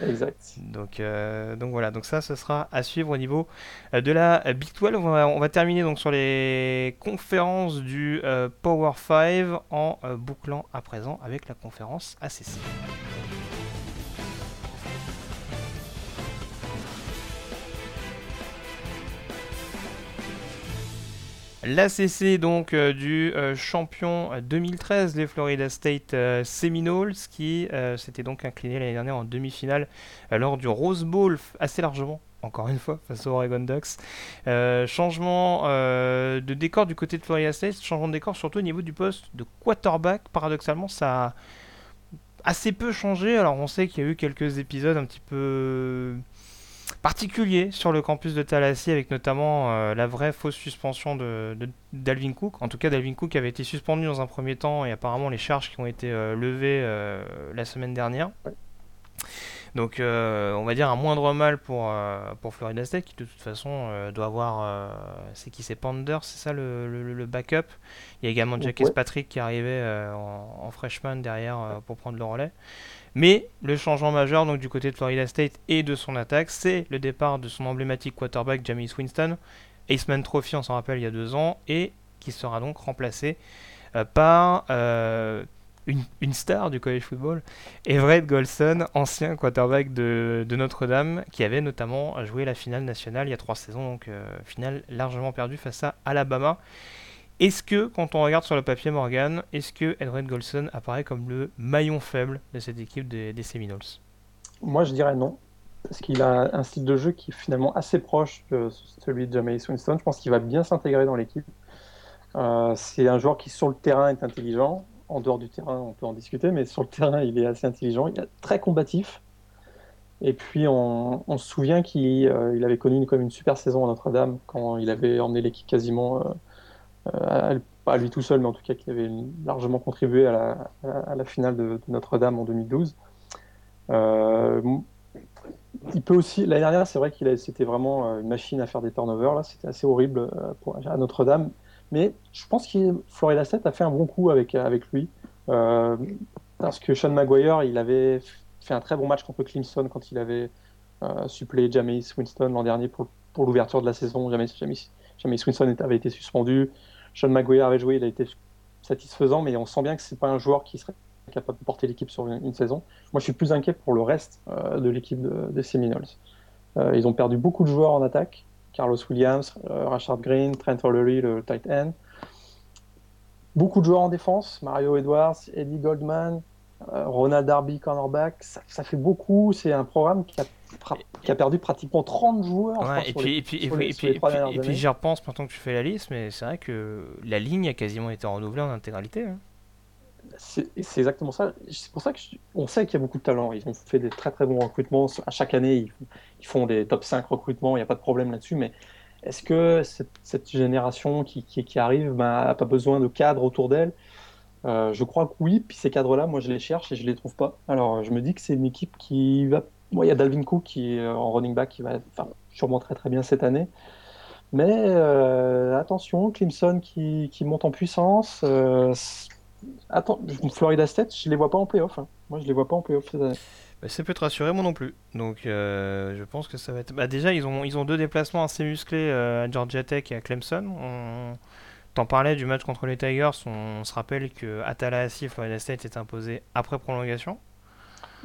Exact. Donc, euh, donc voilà, donc ça, ce sera à suivre au niveau euh, de la Big 12. On va, terminer donc sur les conférences du euh, Power 5 en bouclant à présent avec la conférence ACC. L'ACC donc euh, du euh, champion 2013, les Florida State euh, Seminoles, qui s'était donc incliné l'année dernière en demi-finale lors du Rose Bowl assez largement. Encore une fois, face aux Oregon Ducks. changement de décor du côté de Florida State, changement de décor surtout au niveau du poste de quarterback. Paradoxalement, ça a assez peu changé. Alors on sait qu'il y a eu quelques épisodes un petit peu particulier sur le campus de Tallahassee avec notamment euh, la vraie fausse suspension de, d'Alvin Cook. En tout cas, d'Alvin Cook avait été suspendu dans un premier temps et apparemment les charges qui ont été euh, levées euh, la semaine dernière. Donc on va dire un moindre mal pour, pour Florida State qui de toute façon doit avoir... c'est qui c'est Pander, c'est ça le, le, backup. Il y a également Jack Patrick qui arrivait en, en, freshman derrière pour prendre le relais. Mais le changement majeur donc du côté de Florida State et de son attaque, c'est le départ de son emblématique quarterback James Winston, Aceman Trophy on s'en rappelle il y a deux ans, et qui sera donc remplacé euh, par euh, une, star du college football, Everett Golson, ancien quarterback de, Notre-Dame, qui avait notamment joué la finale nationale il y a trois saisons, donc euh, finale largement perdue face à Alabama. Est-ce que, quand on regarde sur le papier Morgan, est-ce que Edward Golson apparaît comme le maillon faible de cette équipe des, Seminoles? Moi, je dirais non. Parce qu'il a un style de jeu qui est finalement assez proche de celui de Jameis Winston. Je pense qu'il va bien s'intégrer dans l'équipe. Euh, c'est un joueur qui, sur le terrain, est intelligent. En dehors du terrain, on peut en discuter, mais sur le terrain, il est assez intelligent. Il est très combatif. Et puis, on, se souvient qu'il euh, avait connu une, super saison à Notre-Dame quand il avait emmené l'équipe quasiment euh, pas lui tout seul, mais en tout cas qui avait largement contribué à la, finale de, Notre-Dame en 2012. Euh, il peut aussi. L'année dernière, c'est vrai qu'il c'était vraiment euh, une machine à faire des turnovers. Là, c'était assez horrible à Notre-Dame. Mais je pense que Florida State a fait un bon coup avec, avec lui. parce que Sean Maguire, il avait fait un très bon match contre Clemson quand il avait suppléé Jameis Winston l'an dernier pour, pour l'ouverture de la saison. Jameis, Jameis Winston avait été suspendu. Sean Maguire avait joué, il a été satisfaisant, mais on sent bien que c'est pas un joueur qui serait capable de porter l'équipe sur une, saison. Moi, je suis plus inquiet pour le reste euh, de l'équipe des Seminoles. Euh, ils ont perdu beaucoup de joueurs en attaque. Carlos Williams, euh, Green, Trent O'Leary, le tight end. Beaucoup de joueurs en défense. Mario Edwards, Eddie Goldman, Ronald Darby, cornerback. Ça, fait beaucoup. C'est un programme qui a, qui a, perdu pratiquement 30 joueurs. et, puis, et puis, et puis, j'y repense maintenant que tu fais la liste, mais c'est vrai que la ligne a quasiment été renouvelée en intégralité. Hein. C'est exactement ça. C'est pour ça qu'on sait qu'il y a beaucoup de talent. Ils ont fait des très très bons recrutements. À chaque année, ils, font des top 5 recrutements. Il n'y a pas de problème là-dessus. Mais est-ce que cette, génération qui, qui, arrive n'a ben, pas besoin de cadre autour d'elle? Euh, je crois que oui, puis ces cadres-là, moi je les cherche et je les trouve pas. Alors je me dis que c'est une équipe qui va. Moi, il y a Dalvin Cook qui est en running back qui va enfin, sûrement très très bien cette année. Mais euh, attention, Clemson qui, monte en puissance. Euh, attends, Florida State, je les vois pas en playoff. Hein. Moi, je les vois pas en playoff cette année. Bah, ça peut te rassurer, moi non plus. Donc je pense que ça va être. Bah, déjà, ils ont, ils ont deux déplacements assez musclés à Georgia Tech et à Clemson. On T'en parlais du match contre les Tigers, on, se rappelle que Tallahassee, Florida State est imposé après prolongation.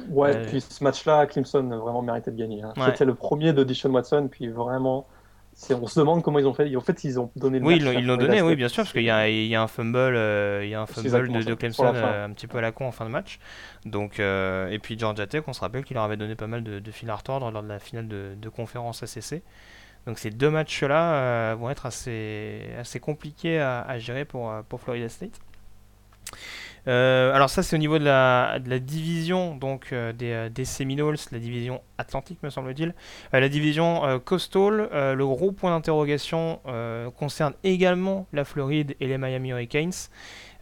Ouais, euh, puis ce match-là, Clemson vraiment méritait de gagner. Hein. C'était le premier de Dishon Watson, puis vraiment, on se demande comment ils ont fait. En fait, ils ont donné le Oui, ils l'ont donné, oui, bien sûr, parce qu'il y, y, a un fumble, euh, il y a un fumble de, Clemson euh, un petit peu à la con en fin de match. Donc, et puis Georgia Tech, on se rappelle qu'il leur avait donné pas mal de, de fil à retordre lors de la finale de, conférence ACC. Donc ces deux matchs-là vont être assez, assez compliqués à, gérer pour, pour Florida State. alors ça c'est au niveau de la, de la division donc des, des, Seminoles, la division atlantique me semble-t-il. la division Coastal, le gros point d'interrogation concerne également la Floride et les Miami Hurricanes.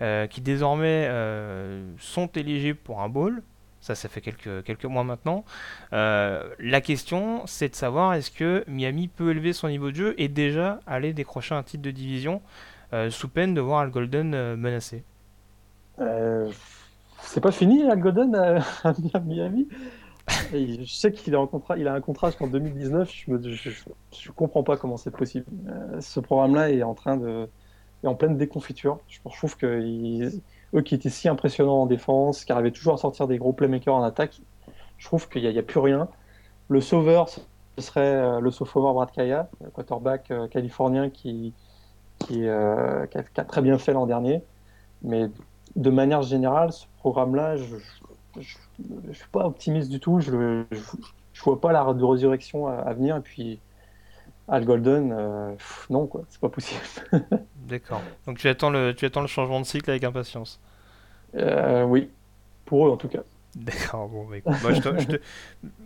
Euh, qui désormais euh, sont éligibles pour un bowl. Ça, ça fait quelques, quelques mois maintenant. Euh, la question, c'est de savoir est-ce que Miami peut élever son niveau de jeu et déjà aller décrocher un titre de division sous peine de voir Al Golden menacé. c'est pas fini Al Golden à, Miami? je sais qu'il a un contrat, il contrat jusqu'en 2019. Je, me, comprends pas comment c'est possible. ce programme-là est en train de, et en pleine déconfiture. Je, trouve que eux qui étaient si impressionnants en défense, qui arrivaient toujours à sortir des gros playmakers en attaque, je trouve qu'il n'y a, plus rien. Le sauveur, ce serait euh, le sophomore Brad Kaya, quarterback euh, californien qui, euh, qui, a, très bien fait l'an dernier. Mais de manière générale, ce programme-là, je ne suis pas optimiste du tout. Je ne vois pas la résurrection à, venir. Puis, Al Golden, euh, non, quoi, c'est pas possible. D'accord. Donc tu attends, le, tu attends le changement de cycle avec impatience euh, Oui, pour eux en tout cas. D'accord, bon, bah,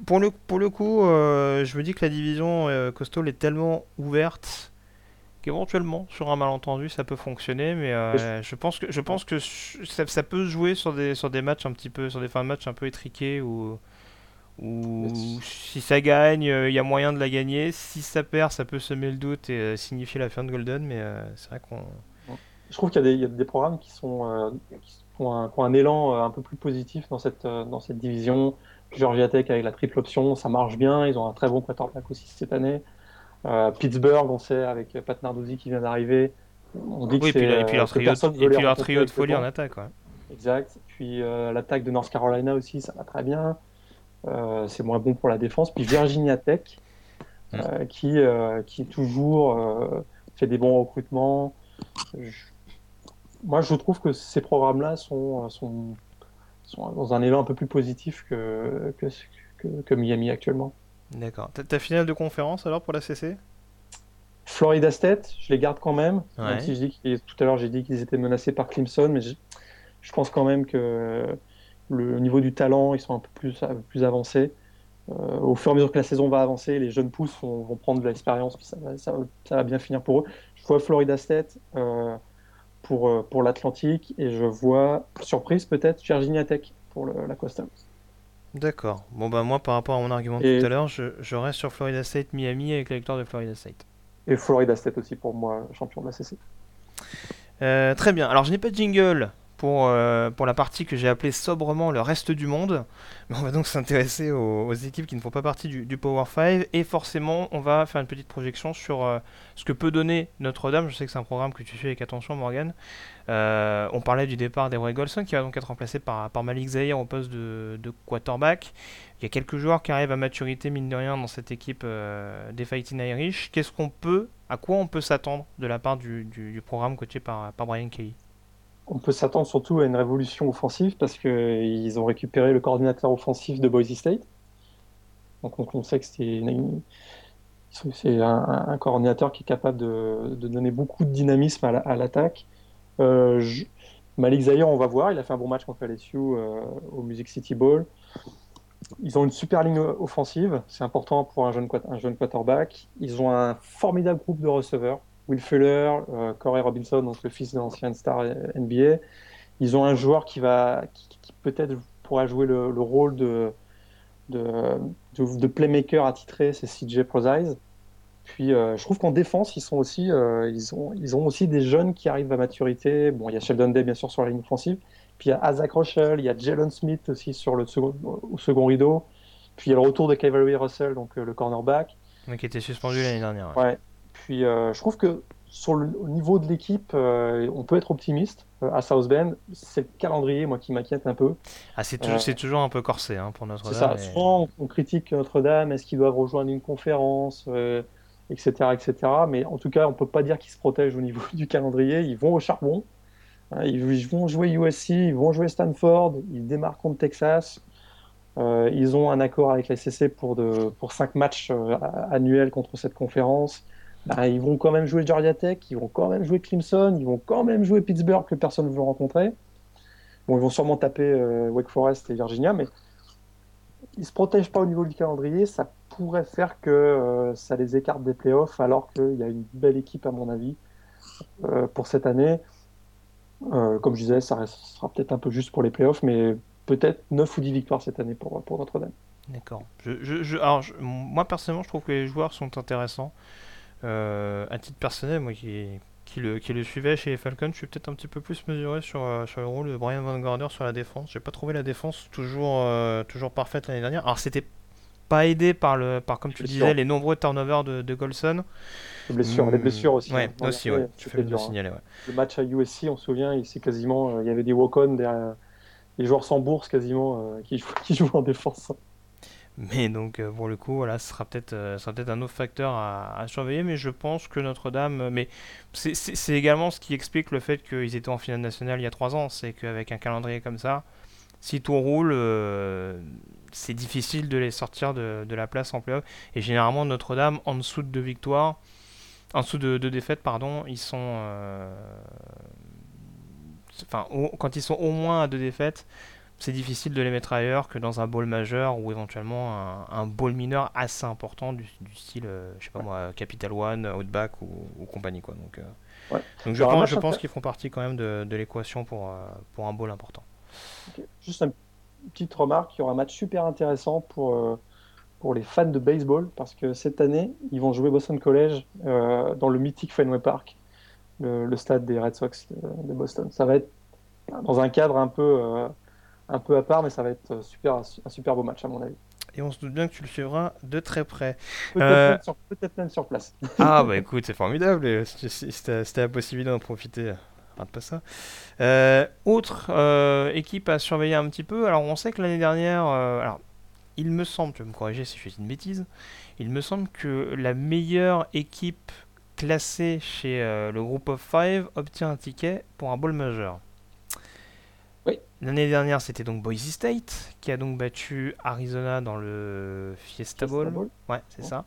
Pour, le, pour le coup, euh, je me dis que la division Coastal est tellement ouverte qu'éventuellement, sur un malentendu, ça peut fonctionner, mais je pense que, je pense que ça, ça, peut se jouer sur des, sur des matchs un petit peu, sur des fins de match un peu étriqués ou ou si ça gagne, il euh, y a moyen de la gagner. Si ça perd, ça peut semer le doute et euh, signifier la fin de Golden, mais euh, c'est vrai qu'on. Je trouve qu'il y, a des programmes qui, sont, qui, ont un, élan un peu plus positif dans cette, dans cette division. Georgia Tech avec la triple option, ça marche bien. Ils ont un très bon quarterback aussi cette année. Pittsburgh, on sait, avec Pat Narduzzi qui vient d'arriver. On dit que c'est. Et puis leur trio, et puis leur trio de folie en attaque. Exact. Puis l'attaque de North Carolina aussi, ça va très bien. Euh, c'est moins bon pour la défense. Puis Virginia Tech, euh, qui, euh, qui toujours fait des bons recrutements. Moi, je trouve que ces programmes-là sont, sont, sont, dans un élan un peu plus positif que, que, que, Miami actuellement. D'accord. Ta, finale de conférence alors pour la CC Florida State, je les garde quand même. même si je dis tout à l'heure, j'ai dit qu'ils étaient menacés par Clemson, mais je, je, pense quand même que le niveau du talent, ils sont un peu plus, plus avancés. Euh, au fur et à mesure que la saison va avancer, les jeunes pousses vont, prendre de l'expérience, ça, ça, va bien finir pour eux. Je vois Florida State euh, pour, euh, pour l'Atlantique et je vois, surprise peut-être, Virginia Tech pour la Costa. D'accord. Bon, bah moi, par rapport à mon argument tout à l'heure, je, je, reste sur Florida State, Miami avec la victoire de Florida State. Et Florida State aussi pour moi, champion de la CC. très bien. Alors, je n'ai pas de jingle pour, euh, pour la partie que j'ai appelée sobrement le reste du monde. Mais on va donc s'intéresser aux, équipes qui ne font pas partie du, Power 5. Et forcément, on va faire une petite projection sur euh, ce que peut donner Notre-Dame. Je sais que c'est un programme que tu suis avec attention, Morgan. Euh, on parlait du départ d'Eroy Golson qui va donc être remplacé par, Malik Zahir au poste de, quarterback. Il y a quelques joueurs qui arrivent à maturité, mine de rien, dans cette équipe des Fighting Irish. Qu'est-ce qu'on peut, à quoi on peut s'attendre de la part du, du programme coaché par, par Brian Kelly? On peut s'attendre surtout à une révolution offensive parce qu'ils ont récupéré le coordinateur offensif de Boise State. Donc on, sait que c'est un, coordinateur qui est capable de, donner beaucoup de dynamisme à l'attaque. Euh, Malik Zahir, on va voir, il a fait un bon match contre LSU euh, au Music City Bowl. Ils ont une super ligne offensive, c'est important pour un jeune, un jeune quarterback. Ils ont un formidable groupe de receveurs. Will Fuller, euh, Corey Robinson, donc le fils de l'ancien star NBA. Ils ont un joueur qui va, qui, peut-être pourra jouer le, rôle de, de, de, playmaker attitré, c'est CJ Prozise. Puis euh, je trouve qu'en défense, ils sont aussi, euh, ils ont, ils ont aussi des jeunes qui arrivent à maturité. Bon, il y a Sheldon Day bien sûr sur la ligne offensive. Puis il y a Isaac Rochelle, il y a Jalen Smith aussi sur le second, au second rideau. Puis il y a le retour de Cavalry Russell, donc le cornerback. Mais qui était suspendu l'année dernière. ouais. Puis euh, je trouve que sur le au niveau de l'équipe, euh, on peut être optimiste. Euh, à South Bend, c'est le calendrier, moi, qui m'inquiète un peu. Ah, c'est toujours, toujours, un peu corsé hein, pour Notre-Dame. C'est ça. Souvent, on critique Notre-Dame, est-ce qu'ils doivent rejoindre une conférence, etc., etc. Mais en tout cas, on peut pas dire qu'ils se protègent au niveau du calendrier. Ils vont au charbon. Hein, ils vont jouer USC, ils vont jouer Stanford, ils démarrent contre Texas. ils ont un accord avec la SEC pour, de, pour 5 matchs annuels contre cette conférence. Bah, ils vont quand même jouer Georgia Tech, ils vont quand même jouer Clemson, ils vont quand même jouer Pittsburgh que personne ne veut rencontrer. Bon, ils vont sûrement taper Wake Forest et Virginia, mais ils se protègent pas au niveau du calendrier. Ça pourrait faire que ça les écarte des playoffs, alors qu'il y a une belle équipe, à mon avis, pour cette année. Euh, comme je disais, ça sera peut-être un peu juste pour les playoffs, mais peut-être 9 ou 10 victoires cette année pour, pour Notre-Dame. D'accord. Moi, personnellement, je trouve que les joueurs sont intéressants. Euh, à titre personnel, moi qui, qui, le, qui le suivais chez les Falcons, je suis peut-être un petit peu plus mesuré sur, euh, sur le rôle de Brian Van Gorder sur la défense. J'ai pas trouvé la défense toujours, toujours parfaite l'année dernière. Alors, c'était pas aidé par, le, par comme tu disais, les nombreux turnovers de, de Golson. Les blessures, les blessures aussi. Ouais, hein. aussi, ouais. Tu fais le hein. signaler, ouais. Le match à USC, on se souvient, c'est quasiment, euh, il y avait des walk-on derrière, les joueurs sans bourse quasiment euh, qui, jouent, qui, jouent, en défense. Mais donc euh, pour le coup, voilà, ce sera peut-être peut un autre facteur à, surveiller, mais je pense que Notre-Dame, mais c'est également ce qui explique le fait qu'ils étaient en finale nationale il y a trois ans, c'est qu'avec un calendrier comme ça, si tout roule, c'est difficile de les sortir de, la place en playoff. Et généralement, Notre-Dame, en dessous de deux victoires, en dessous de, de défaites, pardon, ils sont. Euh, enfin, quand ils sont au moins à deux défaites, c'est difficile de les mettre ailleurs que dans un bowl majeur ou éventuellement un, un bowl mineur assez important du, style, euh, je sais pas moi, Capital One, Outback ou, compagnie quoi. Donc, euh, donc je pense, je pense qu'ils font partie quand même de, de l'équation pour, pour un bowl important. Juste une petite remarque, il y aura un match super intéressant pour pour les fans de baseball parce que cette année, ils vont jouer Boston College euh, dans le mythique Fenway Park, le, stade des Red Sox de, Boston. Ça va être dans un cadre un peu, euh, un peu à part, mais ça va être super, un super beau match à mon avis. Et on se doute bien que tu le suivras de très près. Peut-être euh, même, sur place. ah bah écoute, c'est formidable. C'était la possibilité d'en profiter. Rate pas ça. autre équipe à surveiller un petit peu. Alors on sait que l'année dernière, alors il me semble, tu vas me corriger si je fais une bêtise, il me semble que la meilleure équipe classée chez euh, le groupe of five obtient un ticket pour un bowl majeur. Oui. L'année dernière, c'était donc Boise State qui a donc battu Arizona dans le Fiesta Bowl. Ouais, c'est ça.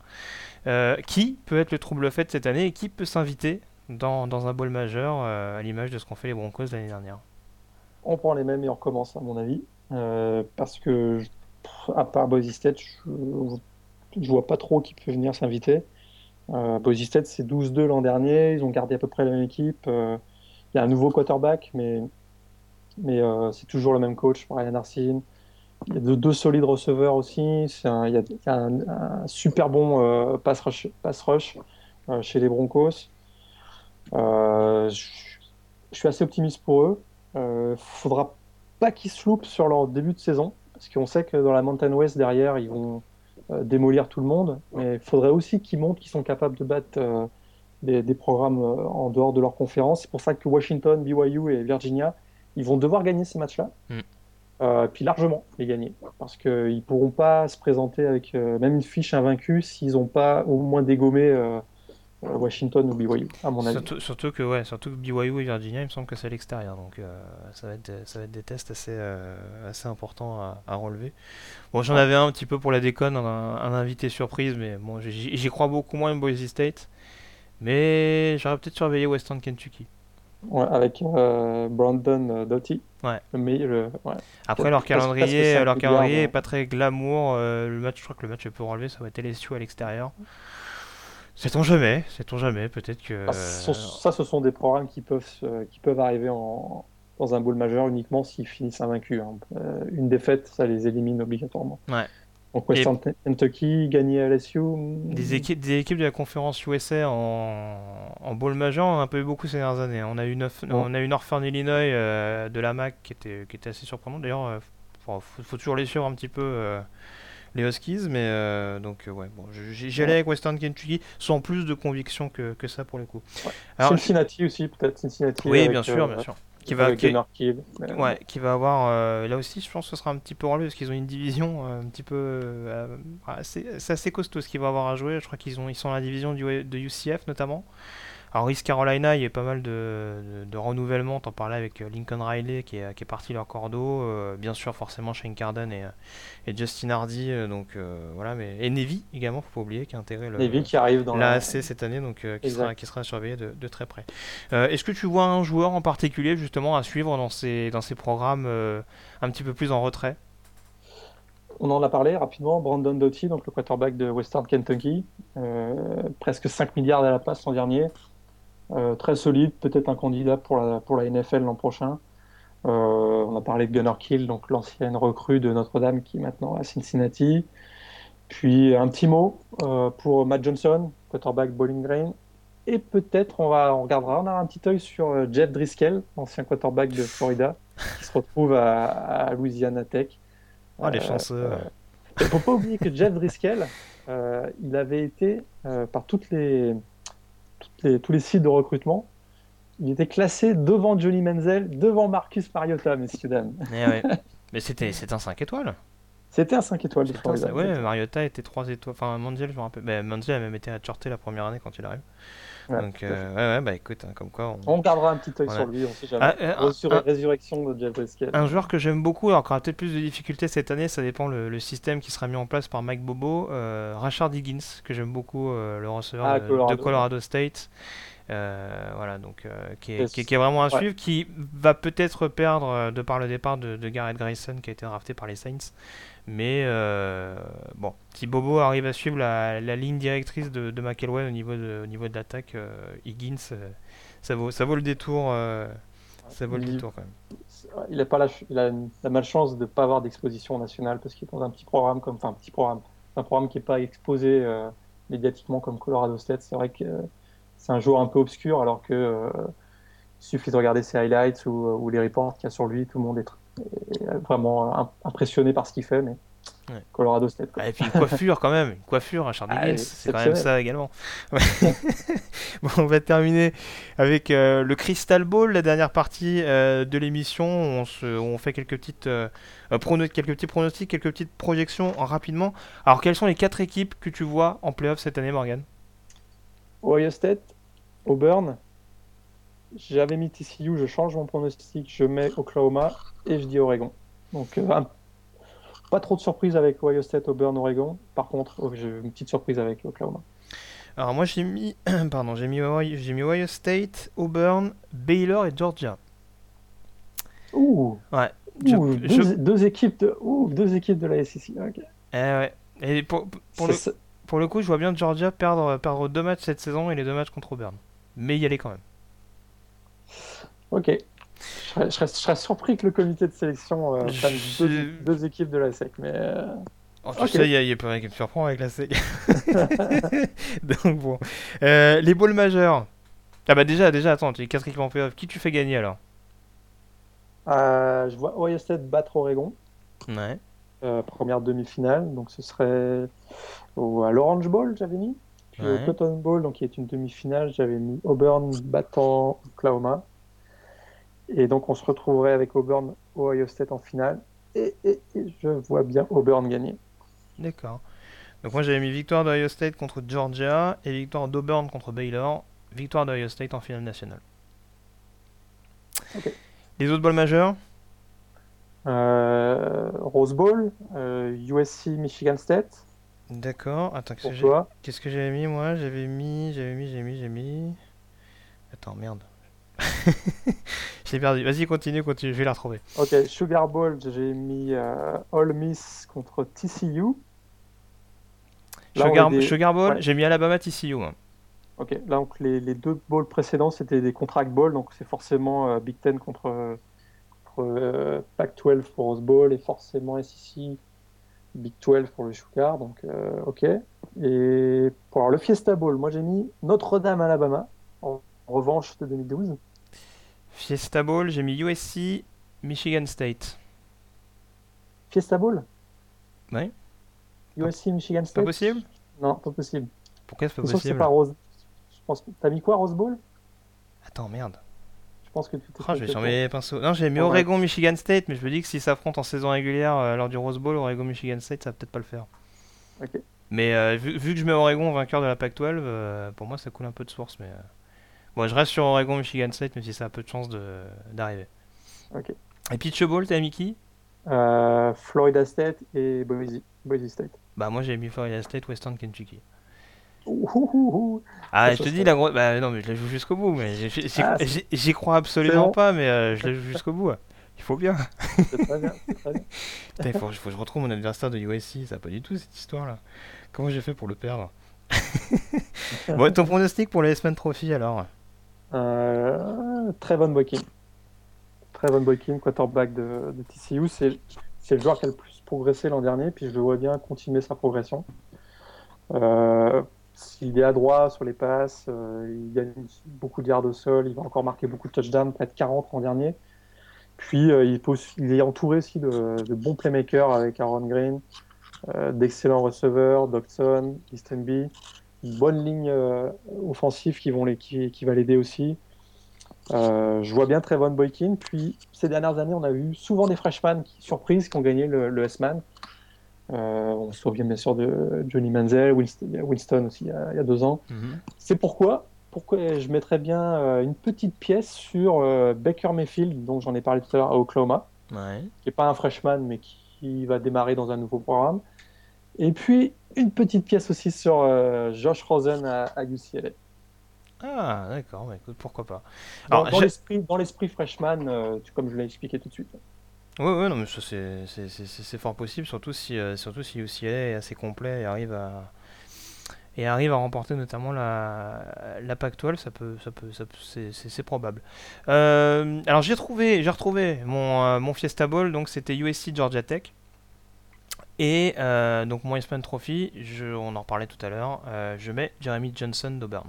Euh, qui peut être le trouble fait cette année et qui peut s'inviter dans, un bowl majeur euh, à l'image de ce qu'ont fait les Broncos l'année dernière? On prend les mêmes et on recommence, à mon avis. parce que à part Boise State, je, ne vois pas trop qui peut venir s'inviter. Euh, Boise State, c'est 12-2 l'an dernier. Ils ont gardé à peu près la même équipe. Euh, il y a un nouveau quarterback, mais, mais euh, c'est toujours le même coach, Brian Arsene. Il y a deux, solides receveurs aussi. il y a, un, super bon euh, pass rush, pass rush chez les Broncos. Je, suis assez optimiste pour eux. Il faudra pas qu'ils se loupent sur leur début de saison. Parce qu'on sait que dans la Mountain West, derrière, ils vont euh, démolir tout le monde. Mais il faudrait aussi qu'ils montrent qu'ils sont capables de battre euh, des, programmes euh, en dehors de leur conférence. C'est pour ça que Washington, BYU et Virginia, ils vont devoir gagner ces matchs-là. Mm. puis largement les gagner. Parce qu'ils ne pourront pas se présenter avec même une fiche invaincue s'ils n'ont pas au moins dégommé euh, Washington ou BYU, à mon avis. Surtout, que, ouais, surtout que BYU et Virginia, il me semble que c'est à l'extérieur. Donc euh, ça, va être, ça va être des tests assez, euh, assez importants à, relever. Bon, j'en avais un, un petit peu pour la déconne, un, invité surprise, mais bon, j'y crois beaucoup moins Boise State. Mais j'aurais peut-être surveillé Western Kentucky. Ouais, avec Brandon Doughty. Ouais. Le ouais. Après, leur calendrier, leur calendrier est pas très glamour. le match, je crois que le match peut relever, ça va être LSU à l'extérieur. Sait-on jamais, sait-on jamais, peut-être que... Ah, ça, ce sont des programmes qui peuvent, qui peuvent arriver en, dans un bowl majeur uniquement s'ils finissent invaincus. Hein. Euh, une défaite, ça les élimine obligatoirement. Ouais. Donc Western Kentucky, gagner à LSU... Des équipes, des équipes de la conférence USA en, en bowl majeur, on a un peu eu beaucoup ces dernières années. On a eu, neuf, on a eu Northern Illinois euh, de la MAC qui était, qui était assez surprenant. D'ailleurs, il euh, faut, toujours les suivre un petit peu les Huskies. Mais euh, donc, euh, ouais, bon, j'allais avec Western Kentucky sans plus de conviction que, que ça pour le coup. Cincinnati aussi, peut-être Cincinnati. Oui, bien sûr, bien euh, sûr. Qui va, qui, ouais, qui va avoir là aussi, je pense que ce sera un petit peu relevé parce qu'ils ont une division un petit peu c'est assez costaud ce qu'ils vont avoir à jouer. Je crois qu'ils ont ils sont dans la division du, de UCF notamment. Alors, East Carolina, il y a pas mal de, de, renouvellement. T'en parlais avec Lincoln Riley qui est, qui est parti leur cordeau. bien sûr, forcément, Shane Carden et, et Justin Hardy. donc voilà, mais et Navy également, faut pas oublier, qui a intégré le, Navy qui arrive dans l'AAC cette année, donc qui sera, qui sera surveillé de, de très près. Est-ce que tu vois un joueur en particulier justement à suivre dans ces, dans ces programmes un petit peu plus en retrait? On en a parlé rapidement, Brandon Doughty, donc le quarterback de Western Kentucky, euh, presque 5 milliards à la passe l'an dernier, euh, très solide, peut-être un candidat pour la, pour la NFL l'an prochain. Euh, on a parlé de Gunnar Kill, donc l'ancienne recrue de Notre-Dame qui est maintenant à Cincinnati. Puis un petit mot pour Matt Johnson, quarterback Bowling Green. Et peut-être on, va, on regardera, on a un petit œil sur Jeff Driscoll, ancien quarterback de Florida, qui se retrouve à, à Louisiana Tech. Oh, les chanceux. Il ne faut pas oublier que Jeff Driscoll, euh, il avait été, euh, par toutes les, toutes les, tous les sites de recrutement, il était classé devant Johnny Menzel, devant Marcus Mariota, messieurs, dames. Eh Mais c'était un 5 étoiles. C'était un 5 étoiles de Florida. Ouais, Mariota était 3 étoiles. Enfin, Menzel, je me rappelle. Menzel a même été shorté la première année quand il arrive. Donc, euh, ouais, ouais, bah écoute, hein, comme quoi. On... gardera un petit œil sur lui, on sait jamais. Ah, sur la résurrection de Jeff. Un joueur que j'aime beaucoup, alors qu'il aura peut-être plus de difficultés cette année, ça dépend le, le, système qui sera mis en place par Mike Bobo. Euh, Rashard Higgins, que j'aime beaucoup, euh, le receveur ah, de, Colorado. State. Euh, voilà, donc qui est, qui, est, vraiment à suivre, qui va peut-être perdre de par le départ de, de, Garrett Grayson qui a été drafté par les Saints. Mais euh, bon, si Bobo arrive à suivre la, ligne directrice de, de McElwain au niveau de, au niveau de l'attaque, euh, Higgins, euh, ça, vaut, ça vaut le détour. ça vaut le détour quand même. Il a, pas la, il a la malchance de ne pas avoir d'exposition nationale parce qu'il est dans un petit programme comme. Enfin, un petit programme. Un programme qui n'est pas exposé médiatiquement comme Colorado State. C'est vrai que c'est un joueur un peu obscur alors que. il suffit de regarder ses highlights ou, ou les reports qu'il y a sur lui, tout le monde est vraiment impressionné par ce qu'il fait. Mais Colorado State. Ah, et puis une coiffure quand même, une coiffure à Charlie ah, c'est quand même ça également. bon, on va terminer avec euh, le Crystal Ball, la dernière partie euh, de l'émission. On, on fait quelques petites euh, quelques petits pronostics, quelques petites projections rapidement. Alors, quelles sont les quatre équipes que tu vois en playoff cette année, Morgan? Ohio State, Auburn, j'avais mis TCU, je change mon pronostic, je mets Oklahoma et je dis Oregon. Donc, euh, pas trop de surprise avec Ohio State, Auburn, Oregon. Par contre, oh, j'ai une petite surprise avec Oklahoma. Alors moi j'ai mis, pardon, j'ai mis, Ohio, j'ai mis Ohio State, Auburn, Baylor et Georgia. Ouh. Ouais. deux, équipes de, deux équipes de la SEC. Eh ouais. Et pour, pour, le, pour, le, coup, je vois bien Georgia perdre, perdre deux matchs cette saison et les deux matchs contre Auburn. Mais y aller quand même. Ok. Je serais, surpris que le comité de sélection euh, deux, équipes de la SEC, mais. Euh, oh, tu sais, il y, a pas rien qui me surprend avec la SEC. Donc bon. Euh, les balls majeurs. Ah bah déjà, déjà, attends, tu es quatre équipes en playoff. Qui tu fais gagner alors? Je vois Ohio State battre Oregon. Ouais. première demi-finale, donc ce serait à l'Orange Bowl, j'avais mis. Puis au Cotton Bowl, donc qui est une demi-finale, j'avais mis Auburn battant Oklahoma. Et donc on se retrouverait avec Auburn, Ohio State en finale. Et, je vois bien Auburn gagner. D'accord. Donc moi j'avais mis victoire d'Ohio State contre Georgia et victoire d'Auburn contre Baylor. Victoire d'Ohio State en finale nationale. Les autres balles majeurs euh, Rose Bowl, USC euh, Michigan State. D'accord. Attends, qu'est-ce que j'avais mis moi? J'avais mis, j'avais mis, j'avais mis, j'ai mis. Attends, merde. j'ai perdu. Vas-y, continue, continue. Je vais la retrouver. Ok, Sugar Bowl, j'ai mis euh, All Miss contre TCU. Sugar, Bowl, j'ai mis Alabama TCU. Ok, là donc les, les, deux bowls précédents c'était des contract bowls, donc c'est forcément euh, Big Ten contre, contre euh, Pac-12 pour Rose Bowl et forcément SEC Big 12 pour le Sugar, donc ok. Et pour le Fiesta Bowl, moi j'ai mis Notre-Dame Alabama en revanche de 2012. Fiesta Bowl, j'ai mis USC, Michigan State. Fiesta Bowl? Oui. USC, Michigan State? Pas possible? Non, pas possible. Pourquoi c'est pas possible c'est pas Rose. Je pense que... T'as mis quoi, Rose Bowl? Attends, merde. Je pense que tu oh, je vais sur mes pinceaux. Non, j'ai mis Oregon, Michigan State, mais je me dis que s'ils s'affrontent en saison régulière euh, lors du Rose Bowl, Oregon, Michigan State, ça va peut-être pas le faire. Ok. Mais euh, vu, que je mets Oregon vainqueur de la Pac-12, euh, pour moi ça coule un peu de source, mais Bon, je reste sur Oregon, Michigan State, même si ça a peu de chance de- d'arriver. Ok. Et Pitch Bowl, t'as mis qui? Euh, Florida State et Boise, Boise State. Bah, moi j'ai mis Florida State, Western Kentucky. Ouh, ouh, ouh, ouh. Ah, je te dis la grosse. Bah, non, mais je la joue jusqu'au bout. Mais j'y- Ah, crois absolument bon. pas, mais euh, je la joue jusqu'au bout. Il faut bien. C'est très bien, c'est très bien. Putain, il faut, faut que je retrouve mon adversaire de USC. Ça pas du tout cette histoire-là. Comment j'ai fait pour le perdre? Bon, ton pronostic pour les Semaine Trophy alors? Euh, Trevon Boykin. Trevon Boykin, quarterback de, TCU, c'est le joueur qui a le plus progressé l'an dernier, puis je le vois bien continuer sa progression. Euh, S'il est adroit sur les passes, euh, il gagne beaucoup de yards au sol, il va encore marquer beaucoup de touchdowns, près de 40 l'an dernier. Puis euh, il, il est entouré aussi de, bons playmakers avec Aaron Green, d'excellents receveurs, Dodson, Eastonby, une bonne ligne euh, offensive qui, vont les, qui, qui va l'aider aussi. Euh, je vois bien Trevon Boykin. Puis ces dernières années, on a vu souvent des freshmen qui, surprises qui ont gagné le, le S-Man. Euh, on se souvient bien sûr de Johnny Manziel, Winston, Winston aussi il y, a, il y a deux ans. C'est pourquoi, pourquoi je mettrais bien euh, une petite pièce sur Baker Mayfield, dont j'en ai parlé tout à l'heure à Oklahoma, Ouais. qui n'est pas un freshman, mais qui va démarrer dans un nouveau programme. Et puis une petite pièce aussi sur euh, Josh Rosen à, à UCLA. Ah, d'accord. Bah, écoute, pourquoi pas. Dans, Alors, dans dans l'esprit freshman, euh, comme je l'ai expliqué tout de suite. Ouais, ouais, non, mais ça c'est- fort possible, surtout si, euh, surtout si UCLA est assez complet et arrive à, et arrive à remporter notamment la, la Pac-12, ça peut, ça peut, ça peut- c'est- probable. Alors j'ai trouvé, j'ai retrouvé mon, mon Fiesta Bowl, donc c'était USC Georgia Tech. Et euh, donc mon Eastman Trophy, je, on en reparlait tout à l'heure, euh, je mets Jeremy Johnson d'Auburn.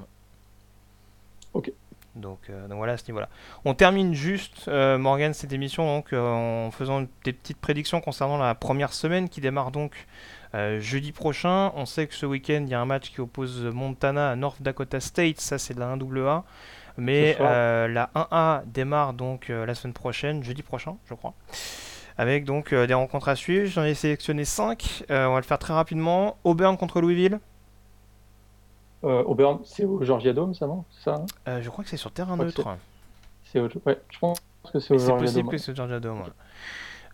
Ok. Donc, euh, donc voilà à ce niveau-là. On termine juste, Morgan, cette émission donc, en faisant des petites prédictions concernant la première semaine qui démarre donc jeudi prochain. On sait que ce week-end, il y a un match qui oppose Montana à North Dakota State, ça c'est de la 1AA. Mais la 1A démarre donc la semaine prochaine, jeudi prochain, je crois. Avec donc euh, des rencontres à suivre. J'en ai sélectionné 5. on va le faire très rapidement. Auburn contre Louisville. Euh, Auburn, c'est au Georgia Dome, ça, non? C'est ça hein? Euh, je crois que c'est sur terrain neutre. C'est au... Ouais, je pense que c'est au Mais c'est Georgia possible Dome. que c'est au Georgia Dome. ouais.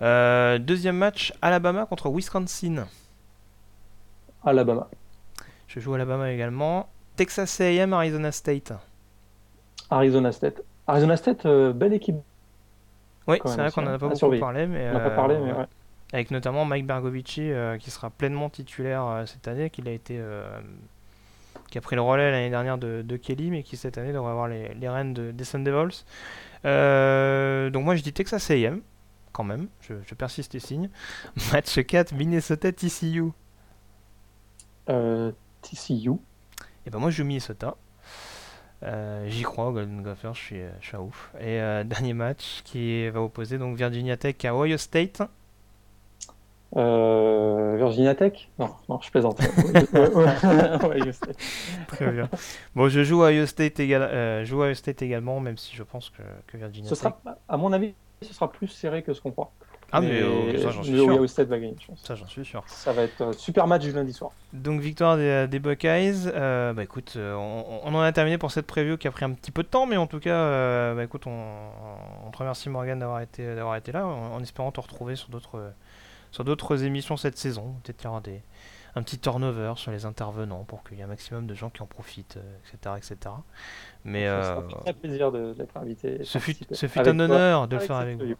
Euh, deuxième match, Alabama contre Wisconsin. Alabama. Je joue Alabama également. Texas A&M, Arizona State. Arizona State. Arizona State, euh, belle équipe. Oui, c'est vrai qu'on en a hein, pas beaucoup parlé, mais On pas euh, parlé, mais ouais. ouais. avec notamment Mike Bergovici euh, qui sera pleinement titulaire euh, cette année, qu'il a été, euh, qui a pris le relais l'année dernière de, de Kelly, mais qui cette année devrait avoir les, les rênes de, des Sun Devils. Euh, donc moi je dis Texas A&M, quand même, je, je persiste et signe. Match 4, Minnesota TCU. Euh, TCU. Et ben moi je joue Minnesota. Euh, J'y crois au Golden Gophers, je suis, je suis à ouf. Et euh, dernier match qui va opposer donc Virginia Tech à Ohio State. Euh, Virginia Tech? Non, non, je plaisante. Ohio State. Très bien. Bon, je joue à Ohio State, égal- je joue à Ohio State également, même si je pense que, que Virginia Ce Tech. sera, à mon avis, ce sera plus serré que ce qu'on croit. Ah, mais, euh, ça j'en suis mais sûr. Ohio State va gagner, je pense. Ça j'en suis sûr. Ça va être un super match du lundi soir. Donc victoire des, des Buckeyes. Euh, bah écoute, euh, on, on en a terminé pour cette preview qui a pris un petit peu de temps, mais en tout cas, euh, bah écoute, on, on te remercie Morgan d'avoir été, d'avoir été là, en, en espérant te retrouver sur d'autres, sur d'autres émissions cette saison. Peut-être qu'il y aura des, un petit turnover sur les intervenants pour qu'il y ait un maximum de gens qui en profitent, euh, etc., etc. Mais Ça euh, sera très plaisir de- d'être invité. ce fut, ce un toi, honneur de le faire avec vous.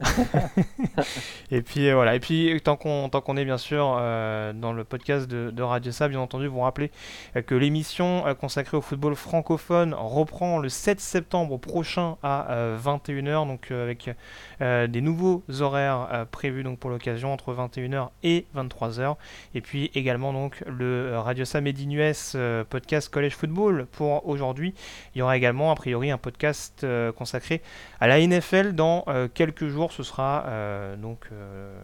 Et puis euh, voilà, et puis tant qu'on tant qu'on est bien sûr euh, dans le podcast de, Radio Sa, bien entendu, vous rappelez euh, que l'émission consacrée au football francophone reprend le 7 septembre prochain à euh, 21h, donc avec des nouveaux horaires prévus donc pour l'occasion entre 21h et 23h. Et puis également donc le Radio Sa Made in US euh, podcast College Football pour aujourd'hui. Il y aura également a priori un podcast consacré à la NFL dans quelques jours. Ce sera euh, donc euh,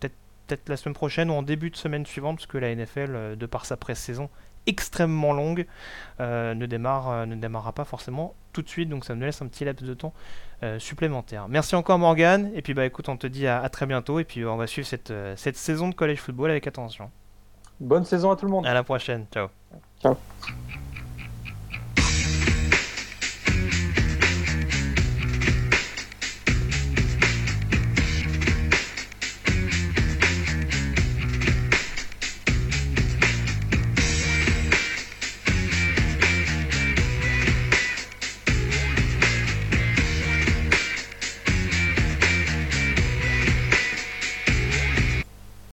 peut-être la semaine prochaine ou en début de semaine suivante, parce que la NFL, euh, de par sa pré-saison extrêmement longue, ne, démarre, ne démarrera pas forcément tout de suite, donc ça me laisse un petit laps de temps supplémentaire. Merci encore Morgan, et puis bah écoute, on te dit à, à très bientôt, et puis on va suivre cette, cette saison de college football avec attention. Bonne saison à tout le monde. À la prochaine, ciao. Ciao.